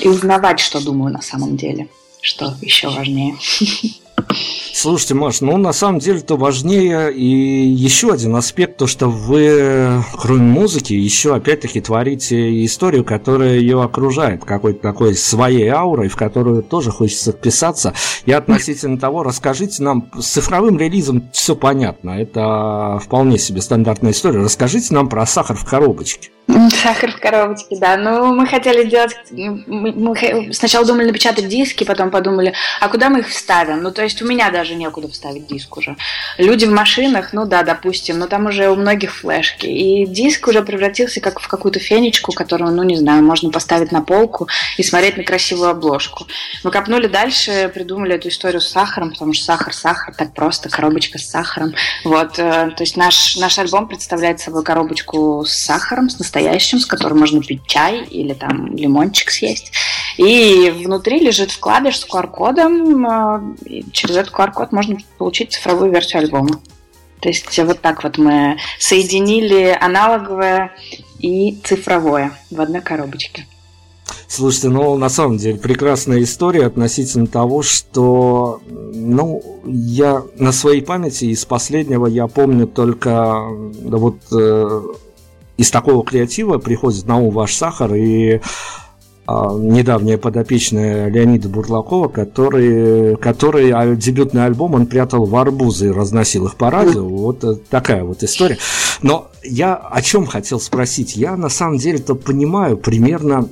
И узнавать, что думаю на самом деле, что еще важнее. *laughs* Слушайте, Маш, ну на самом деле то важнее и еще один аспект, то что вы, кроме музыки, еще опять-таки творите историю, которая ее окружает, какой-то такой своей аурой, в которую тоже хочется вписаться. И относительно того, расскажите нам, с цифровым релизом все понятно, это вполне себе стандартная история. Расскажите нам про сахар в коробочке. Сахар в коробочке, да. Ну, мы хотели делать... Мы сначала думали напечатать диски, потом подумали, а куда мы их вставим? Ну, то есть у меня даже некуда вставить диск уже. Люди в машинах, ну да, допустим, но там уже у многих флешки. И диск уже превратился как в какую-то фенечку, которую, ну, не знаю, можно поставить на полку и смотреть на красивую обложку. Мы копнули дальше, придумали эту историю с сахаром, потому что сахар, сахар, так просто, коробочка с сахаром. Вот, э, то есть наш, наш альбом представляет собой коробочку с сахаром, с настоящим настоящим, с которым можно пить чай или там лимончик съесть. И внутри лежит вкладыш с QR-кодом. А, через этот QR-код можно получить цифровую версию альбома. То есть вот так вот мы соединили аналоговое и цифровое в одной коробочке. Слушайте, ну, на самом деле, прекрасная история относительно того, что, ну, я на своей памяти из последнего я помню только, да вот, э, из такого креатива приходит на ум ваш сахар и а, недавняя подопечная Леонида Бурлакова, который, который а, дебютный альбом он прятал в арбузы и разносил их по радио. Вот э, такая вот история. Но я о чем хотел спросить? Я на самом деле-то понимаю примерно...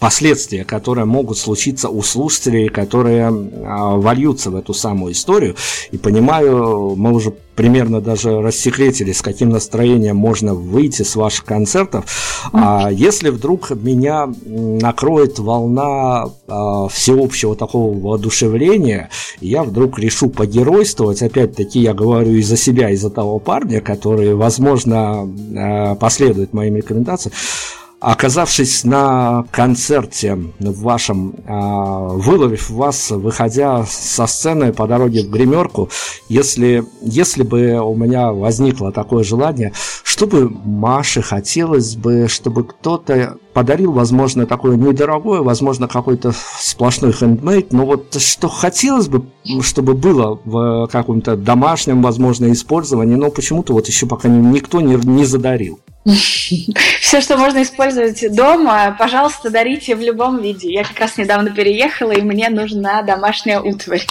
Последствия, которые могут случиться у слушателей, которые а, вольются в эту самую историю. И понимаю, мы уже примерно даже рассекретили, с каким настроением можно выйти с ваших концертов. А если вдруг меня накроет волна а, всеобщего такого воодушевления, я вдруг решу погеройствовать, опять-таки я говорю и за себя, и за того парня, который, возможно, а, последует моим рекомендациям, оказавшись на концерте в вашем, а, выловив вас, выходя со сцены по дороге в гримерку, если, если бы у меня возникло такое желание, чтобы Маше хотелось бы, чтобы кто-то подарил, возможно, такое недорогое, возможно, какой-то сплошной хендмейд, но вот что хотелось бы, чтобы было в каком-то домашнем, возможно, использовании, но почему-то вот еще пока никто не, не задарил. Все, что можно использовать дома, пожалуйста, дарите в любом виде. Я как раз недавно переехала, и мне нужна домашняя утварь.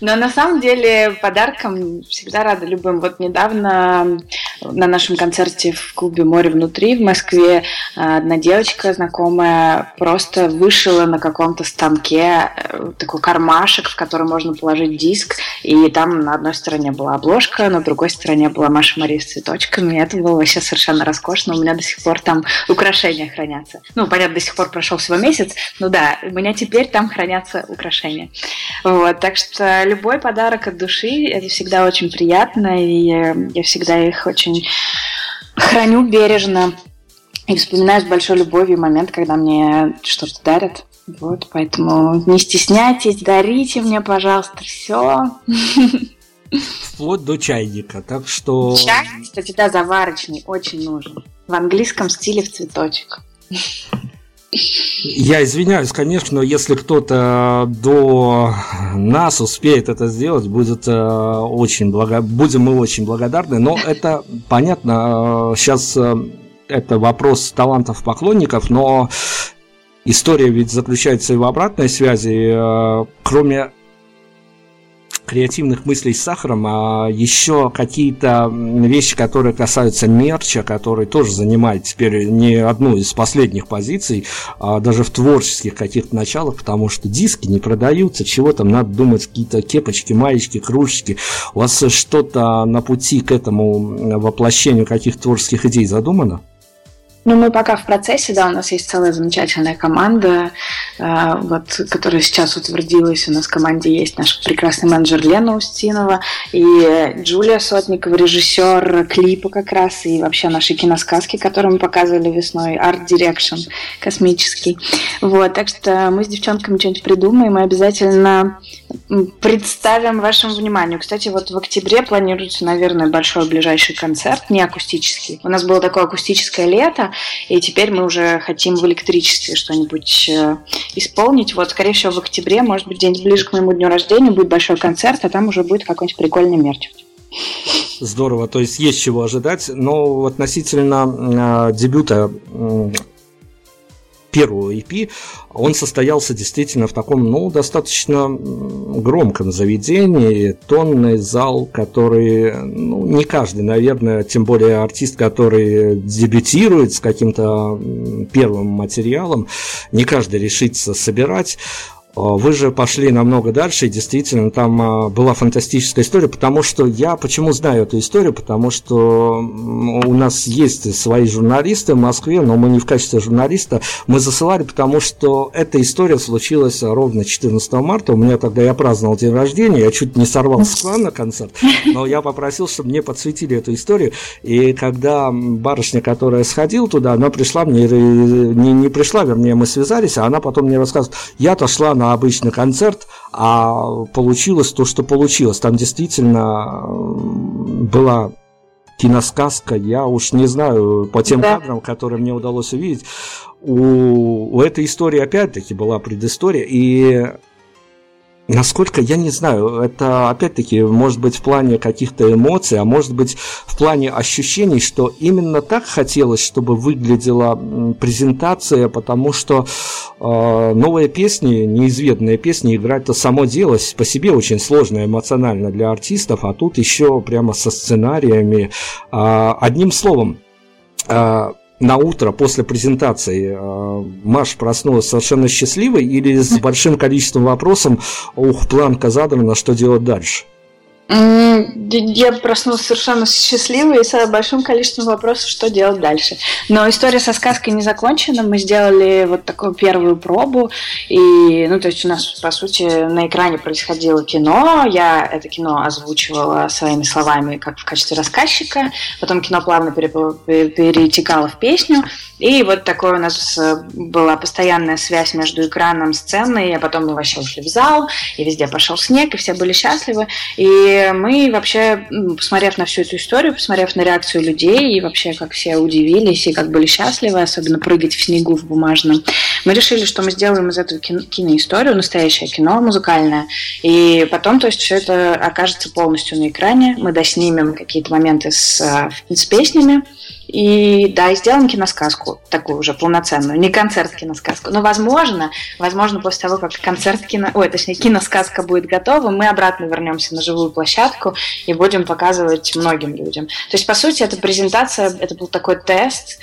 Но на самом деле подарком всегда рада любым. Вот недавно на нашем концерте в клубе «Море внутри» в Москве одна девочка знакомая просто вышила на каком-то станке э, такой кармашек, в который можно положить диск, и там на одной стороне была обложка, на другой стороне была Маша Мария с цветочками. Это было вообще совершенно роскошно. У меня до сих пор там украшения хранятся. Ну, понятно, до сих пор прошел всего месяц, но да, у меня теперь там хранятся украшения. Вот, так что любой подарок от души, это всегда очень приятно, и я всегда их очень храню бережно и вспоминаю с большой любовью момент, когда мне что-то дарят. Вот, поэтому не стесняйтесь, дарите мне, пожалуйста, все. Вплоть до чайника, так что... Чай, кстати, да, заварочный, очень нужен. В английском стиле в цветочек. Я извиняюсь, конечно, но если кто-то до нас успеет это сделать, будет э, очень благо... будем мы очень благодарны. Но *laughs* это понятно, сейчас э, это вопрос талантов поклонников, но история ведь заключается и в обратной связи. Э, кроме креативных мыслей с сахаром, а еще какие-то вещи, которые касаются мерча, который тоже занимает теперь не одну из последних позиций, а даже в творческих каких-то началах, потому что диски не продаются, чего там надо думать, какие-то кепочки, маечки, кружечки. У вас что-то на пути к этому воплощению каких-то творческих идей задумано? Ну, мы пока в процессе, да, у нас есть целая замечательная команда, э, вот, которая сейчас утвердилась. У нас в команде есть наш прекрасный менеджер Лена Устинова и Джулия Сотникова, режиссер клипа как раз, и вообще наши киносказки, которые мы показывали весной, Art Direction космический. Вот, так что мы с девчонками что-нибудь придумаем и обязательно представим вашему вниманию. Кстати, вот в октябре планируется, наверное, большой ближайший концерт, не акустический. У нас было такое акустическое лето, и теперь мы уже хотим в электричестве что-нибудь э, исполнить. Вот, скорее всего, в октябре, может быть, день ближе к моему дню рождения, будет большой концерт, а там уже будет какой-нибудь прикольный мерч. Здорово, то есть есть чего ожидать, но относительно э, дебюта первого EP, он состоялся действительно в таком, ну, достаточно громком заведении, тонный зал, который, ну, не каждый, наверное, тем более артист, который дебютирует с каким-то первым материалом, не каждый решится собирать. А, вы же пошли намного дальше, и действительно там а, была фантастическая история, потому что я почему знаю эту историю, потому что у нас есть свои журналисты в Москве, но мы не в качестве журналиста, мы засылали, потому что эта история случилась ровно 14 марта, у меня тогда я праздновал день рождения, я чуть не сорвал с плана концерт, но я попросил, чтобы мне подсветили эту историю, и когда барышня, которая сходила туда, она пришла мне, не, не пришла, вернее, мы связались, а она потом мне рассказывает, я-то шла на обычный концерт, а получилось то, что получилось. Там действительно была киносказка, я уж не знаю, по тем да. кадрам, которые мне удалось увидеть, у, у этой истории опять-таки была предыстория, и Насколько, я не знаю, это опять-таки может быть в плане каких-то эмоций, а может быть в плане ощущений, что именно так хотелось, чтобы выглядела презентация, потому что э, новые песни, неизведанные песни играть-то само дело по себе очень сложно эмоционально для артистов, а тут еще прямо со сценариями. Э, одним словом, э, на утро после презентации э, Маш проснулась совершенно счастливой или с *laughs* большим количеством вопросов, ух, планка задана, что делать дальше? Я проснулась совершенно счастливой и с большим количеством вопросов, что делать дальше. Но история со сказкой не закончена. Мы сделали вот такую первую пробу. И, ну, то есть у нас, по сути, на экране происходило кино. Я это кино озвучивала своими словами, как в качестве рассказчика. Потом кино плавно перетекало в песню. И вот такое у нас э, была постоянная связь между экраном, сценой, а потом мы вообще ушли в зал, и везде пошел снег, и все были счастливы. И мы вообще, посмотрев на всю эту историю, посмотрев на реакцию людей, и вообще как все удивились, и как были счастливы, особенно прыгать в снегу в бумажном, мы решили, что мы сделаем из этого кино, киноисторию, настоящее кино, музыкальное. И потом, то есть, все это окажется полностью на экране. Мы доснимем какие-то моменты с, э, с песнями, и да, и сделаем киносказку такую уже полноценную, не концерт киносказку. Но возможно, возможно после того, как концерт кино, ой, точнее киносказка будет готова, мы обратно вернемся на живую площадку и будем показывать многим людям. То есть по сути эта презентация, это был такой тест,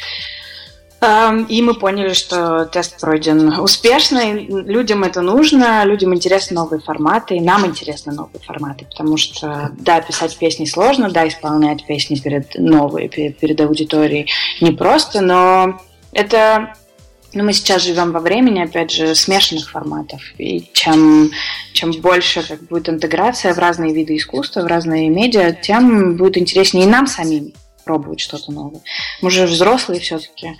и мы поняли, что тест пройден успешно, и людям это нужно, людям интересны новые форматы, и нам интересны новые форматы, потому что, да, писать песни сложно, да, исполнять песни перед перед, перед аудиторией непросто, но это ну, мы сейчас живем во времени, опять же, смешанных форматов. И чем, чем больше как будет интеграция в разные виды искусства, в разные медиа, тем будет интереснее и нам самим пробовать что-то новое. Мы же взрослые все-таки,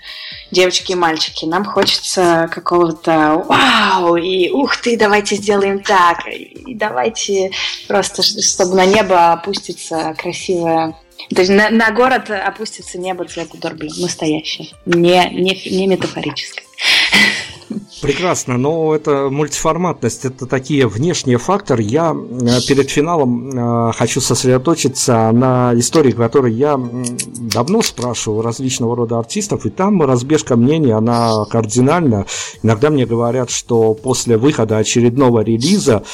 девочки и мальчики. Нам хочется какого-то вау, и ух ты, давайте сделаем так, и давайте просто, чтобы на небо опустится красивое то есть на, на город опустится небо цвета Дорблю, настоящее, не, не, не метафорическое. Прекрасно, но это мультиформатность, это такие внешние факторы. Я э, перед финалом э, хочу сосредоточиться на истории, которую я давно спрашивал различного рода артистов, и там разбежка мнений, она кардинальна. Иногда мне говорят, что после выхода очередного релиза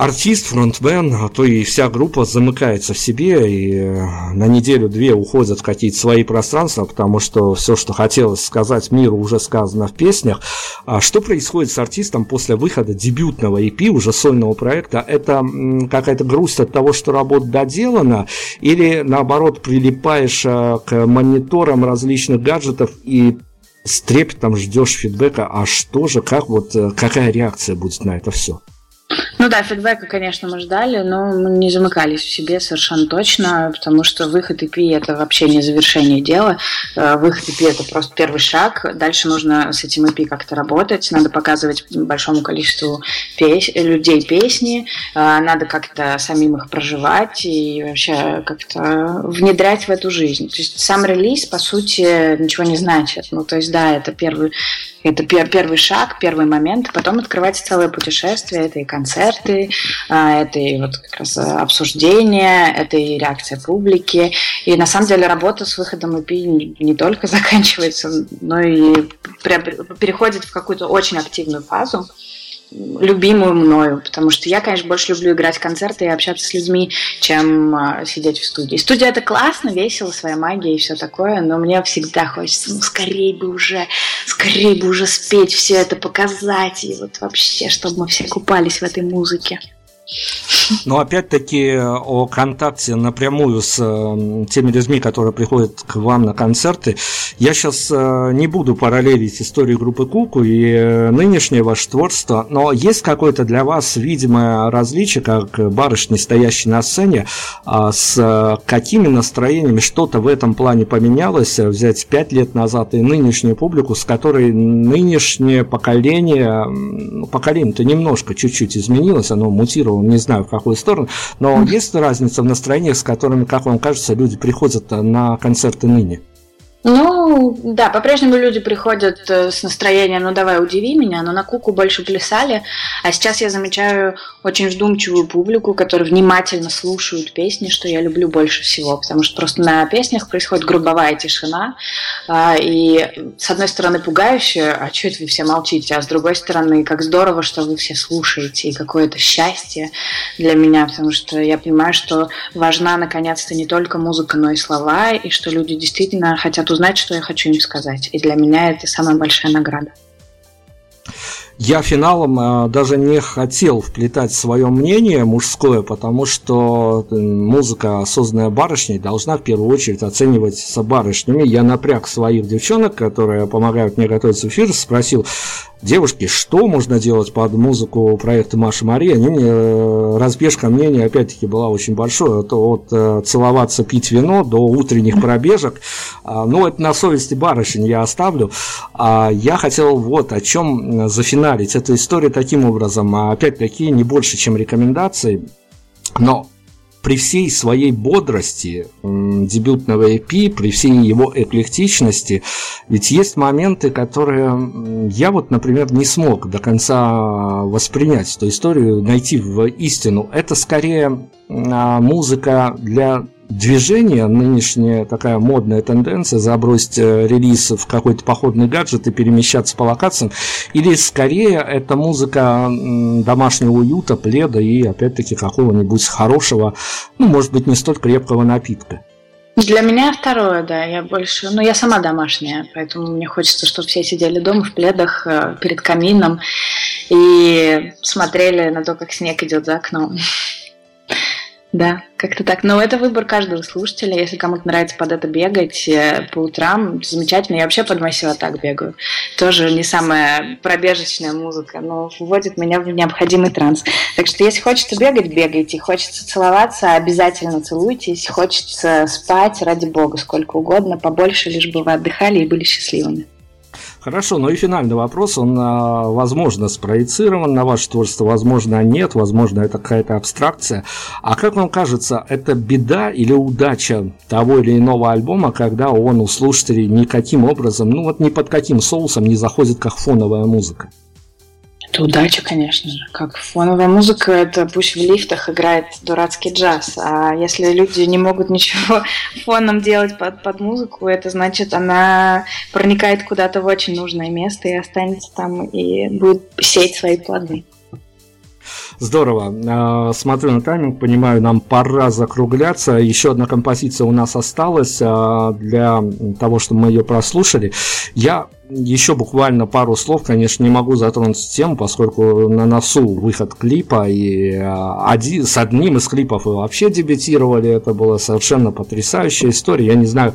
артист, фронтмен, а то и вся группа замыкается в себе и э, на неделю-две уходят в какие-то свои пространства, потому что все, что хотелось сказать миру, уже сказано в песнях. А что происходит с артистом после выхода дебютного EP, уже сольного проекта? Это какая-то грусть от того, что работа доделана, или наоборот прилипаешь э, к мониторам различных гаджетов и с трепетом ждешь фидбэка, а что же, как вот, э, какая реакция будет на это все? Ну да, фидбэка, конечно, мы ждали, но мы не замыкались в себе совершенно точно, потому что выход EP это вообще не завершение дела. Э, выход EP это просто первый шаг. Дальше нужно с этим EP как-то работать, надо показывать большому количеству пес... людей песни, э, надо как-то самим их проживать и вообще как-то внедрять в эту жизнь. То есть сам релиз, по сути, ничего не значит. Ну, то есть, да, это первый это первый шаг, первый момент. Потом открывается целое путешествие. Это и концерты, а, это и вот как раз обсуждение, это и реакция публики. И на самом деле работа с выходом EP не только *laughs* заканчивается, но и переходит в какую-то очень активную фазу любимую мною, потому что я, конечно, больше люблю играть концерты и общаться с людьми, чем э, сидеть в студии. Студия это классно, весело, своя магия и все такое, но мне всегда хочется, ну, скорее бы уже, скорее бы уже спеть все это, показать, и вот вообще, чтобы мы все купались в этой музыке. Но опять-таки о контакте напрямую с э, теми людьми, которые приходят к вам на концерты, я сейчас э, не буду параллелить историю группы Куку и э, нынешнее ваше творчество, но есть какое-то для вас видимое различие, как барышни, стоящие на сцене, а с какими настроениями что-то в этом плане поменялось, взять пять лет назад и нынешнюю публику, с которой нынешнее поколение, поколение-то немножко, чуть-чуть изменилось, оно мутировало, не знаю, в какую сторону. Но есть разница в настроениях, с которыми, как вам кажется, люди приходят на концерты ныне? Ну, да, по-прежнему люди приходят э, с настроением «ну давай, удиви меня», но на куку больше плясали. А сейчас я замечаю очень вдумчивую публику, которые внимательно слушают песни, что я люблю больше всего, потому что просто на песнях происходит грубовая тишина, а, и с одной стороны пугающе, а что это вы все молчите, а с другой стороны, как здорово, что вы все слушаете, и какое-то счастье для меня, потому что я понимаю, что важна наконец-то не только музыка, но и слова, и что люди действительно хотят узнать, что я хочу им сказать. И для меня это самая большая награда. Я финалом а, даже не хотел вплетать свое мнение мужское, потому что э, музыка, созданная барышней, должна в первую очередь оцениваться барышнями. Я напряг своих девчонок, которые помогают мне готовиться в эфир, спросил, девушки, что можно делать под музыку проекта Маша Мария? Они э, разбежка мнения, опять-таки, была очень большой. От, от э, целоваться, пить вино до утренних пробежек. А, ну, это на совести барышень я оставлю. А я хотел вот о чем зафиналить финалить эту историю таким образом. А опять-таки не больше, чем рекомендации. Но при всей своей бодрости дебютного EP, при всей его эклектичности, ведь есть моменты, которые я вот, например, не смог до конца воспринять эту историю, найти в истину. Это скорее а, музыка для движение, нынешняя такая модная тенденция забросить э, релиз в какой-то походный гаджет и перемещаться по локациям, или скорее это музыка домашнего уюта, пледа и опять-таки какого-нибудь хорошего, ну, может быть, не столь крепкого напитка. Для меня второе, да. Я больше... Ну, я сама домашняя, поэтому мне хочется, чтобы все сидели дома в пледах э, перед камином и смотрели на то, как снег идет за окном. Да, как-то так. Но это выбор каждого слушателя. Если кому-то нравится под это бегать э, по утрам, замечательно. Я вообще под массива так бегаю. Тоже не самая пробежечная музыка, но вводит меня в необходимый транс. Так что если хочется бегать, бегайте. Хочется целоваться, обязательно целуйтесь. Хочется спать, ради бога, сколько угодно, побольше, лишь бы вы отдыхали и были счастливыми. Хорошо, ну и финальный вопрос, он, а, возможно, спроецирован на ваше творчество, возможно, нет, возможно, это какая-то абстракция. А как вам кажется, это беда или удача того или иного альбома, когда он у слушателей никаким образом, ну вот ни под каким соусом не заходит как фоновая музыка? Это удача, конечно же. Как фоновая музыка, это пусть в лифтах играет дурацкий джаз. А если люди не могут ничего *laughs* фоном делать под, под музыку, это значит, она проникает куда-то в очень нужное место и останется там и будет сеять свои плоды. Здорово. А, смотрю на тайминг, понимаю, нам пора закругляться. Еще одна композиция у нас осталась а, для того, чтобы мы ее прослушали. Я еще буквально пару слов, конечно, не могу затронуть тему, поскольку на носу выход клипа, и а, один, с одним из клипов вы вообще дебютировали, это была совершенно потрясающая история, я не знаю,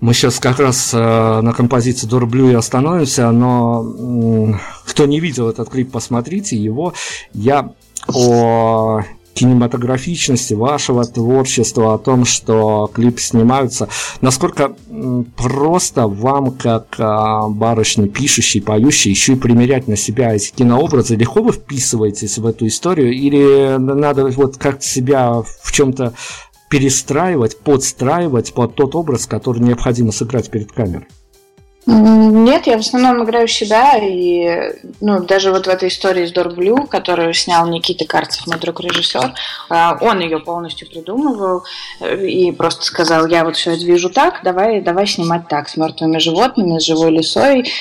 мы сейчас как раз а, на композиции Дорблю и остановимся, но кто не видел этот клип, посмотрите его, я о кинематографичности вашего творчества, о том, что клипы снимаются, насколько просто вам, как а, барышне, пишущей, поющей, еще и примерять на себя эти кинообразы, легко вы вписываетесь в эту историю, или надо вот как-то себя в чем-то перестраивать, подстраивать под тот образ, который необходимо сыграть перед камерой? Нет, я в основном играю себя, и ну, даже вот в этой истории с Дорблю, которую снял Никита Карцев, мой друг-режиссер, а, он ее полностью придумывал э, и просто сказал, я вот все это вижу так, давай, давай снимать так, с мертвыми животными, с живой лесой,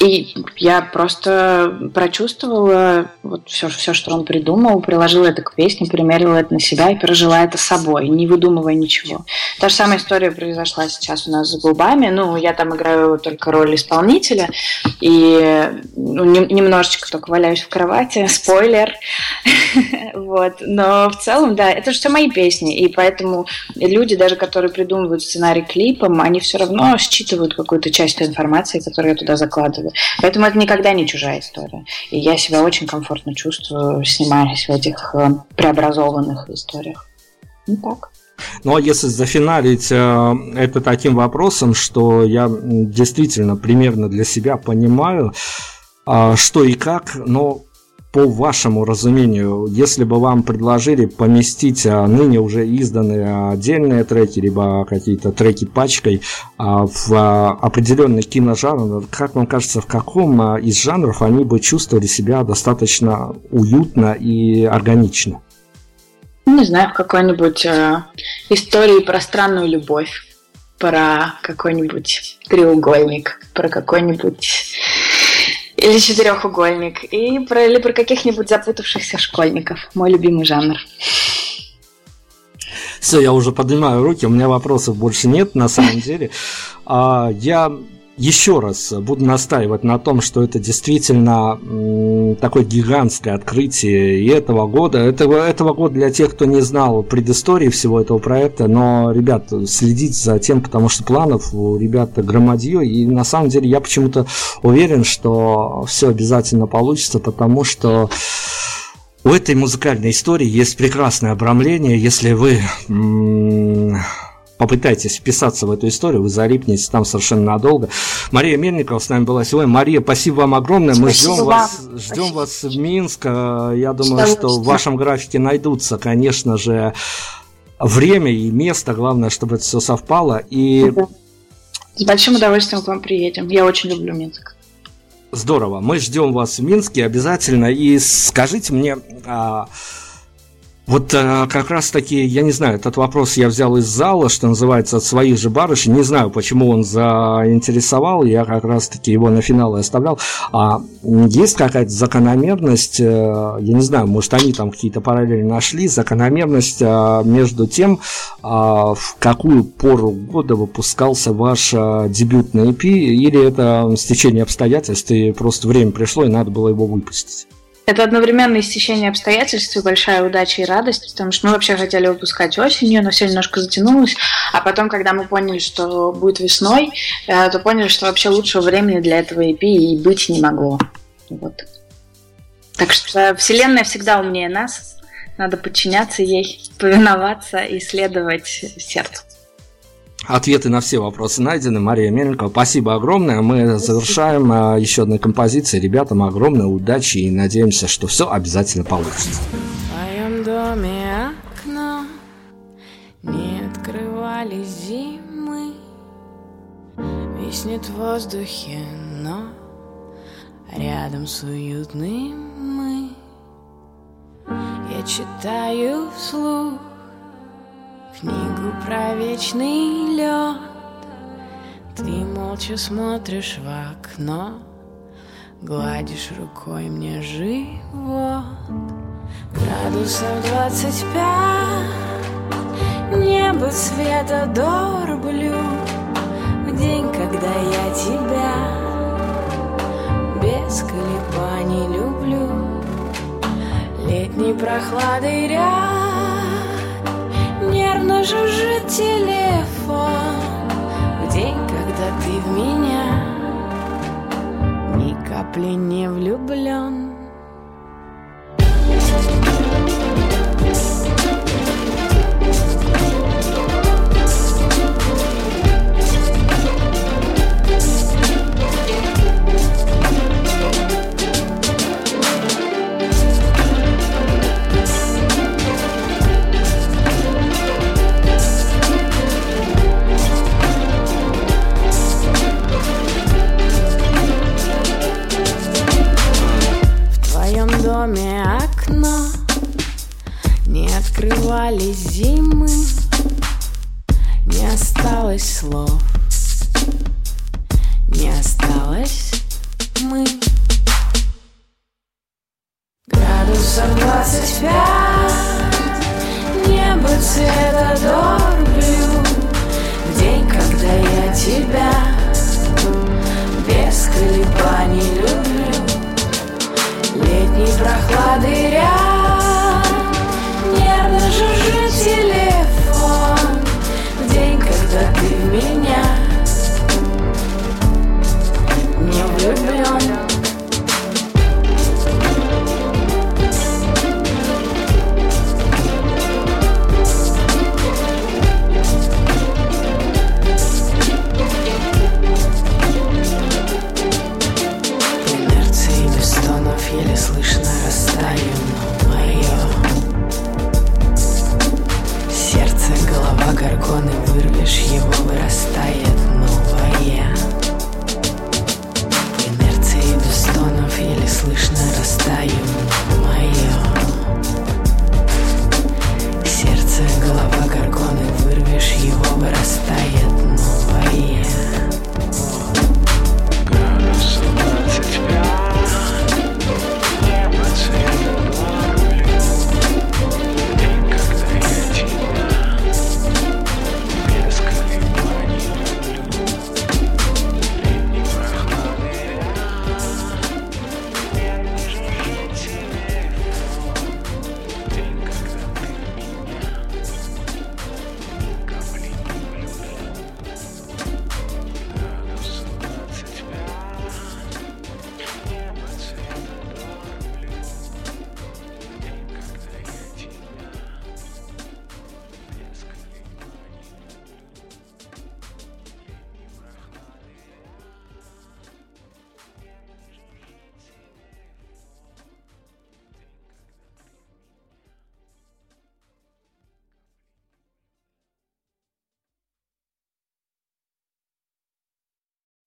и я просто прочувствовала вот все, все, что он придумал, приложила это к песне, примерила это на себя и пережила это собой, не выдумывая ничего. Та же самая история произошла сейчас у нас с губами. Ну, я там играю только роль исполнителя, и ну, немножечко только валяюсь в кровати, *laughs* спойлер. *laughs* вот. Но в целом, да, это же все мои песни, и поэтому люди, даже которые придумывают сценарий клипом, они все равно считывают какую-то часть информации, которую я туда закладываю. Поэтому это никогда не чужая история. И я себя очень комфортно чувствую, снимаясь в этих э, преобразованных историях. Ну так. Ну а если зафиналить э, это таким вопросом, что я действительно примерно для себя понимаю, э, что и как, но по вашему разумению, если бы вам предложили поместить а, ныне уже изданные отдельные треки, либо какие-то треки пачкой а, в а, определенный киножанр, как вам кажется, в каком из жанров они бы чувствовали себя достаточно уютно и органично? Не знаю, в какой-нибудь э, истории про странную любовь, про какой-нибудь треугольник, про какой-нибудь или четырехугольник. И про, или про каких-нибудь запутавшихся школьников. Мой любимый жанр. Все, я уже поднимаю руки, у меня вопросов больше нет на самом *laughs* деле. А, я еще раз буду настаивать на том, что это действительно такое гигантское открытие и этого года. Этого, этого года для тех, кто не знал предыстории всего этого проекта, но, ребят, следите за тем, потому что планов у ребят громадье, и на самом деле я почему-то уверен, что все обязательно получится, потому что у этой музыкальной истории есть прекрасное обрамление, если вы попытайтесь вписаться в эту историю, вы залипнете там совершенно надолго. Мария Мельникова с нами была сегодня. Мария, спасибо вам огромное. Мы спасибо ждем вас, ждем вас в Минск. Я думаю, что в вашем графике найдутся, конечно же, время и место. Главное, чтобы это все совпало. И... С большим удовольствием к вам приедем. Я очень люблю Минск. Здорово. Мы ждем вас в Минске обязательно. И скажите мне, а, вот э, как раз таки, я не знаю, этот вопрос я взял из зала, что называется, от своих же барышень. Не знаю, почему он заинтересовал, я как раз таки его на финал и оставлял. А есть какая-то закономерность, э, я не знаю, может они там какие-то параллели нашли, закономерность э, между тем, э, в какую пору года выпускался ваш э, дебютный EP, или это стечение обстоятельств, и просто время пришло, и надо было его выпустить? Это одновременно истечение обстоятельств и большая удача и радость, потому что мы вообще хотели выпускать осенью, но все немножко затянулось. А потом, когда мы поняли, что будет весной, э, то поняли, что вообще лучшего времени для этого EP и быть не могло. Вот. Так что Вселенная всегда умнее нас. Надо подчиняться ей, повиноваться и следовать сердцу. Ответы на все вопросы найдены. Мария Мельникова, спасибо огромное. Мы завершаем а, еще одной композицией. Ребятам огромной удачи и надеемся, что все обязательно получится. В твоем доме окно не открывали зимы, Виснет в воздухе, но рядом с уютным мы. Я читаю вслух Книгу про вечный лед. Ты молча смотришь в окно Гладишь рукой мне живот. Градусов двадцать пять Небо цвета дорблю В день, когда я тебя Без колебаний люблю. Летней прохладой рядом нервно жужжит телефон. В день, когда ты в меня Ни капли не влюблен Открывались зимы, не осталось слов, не осталось мы.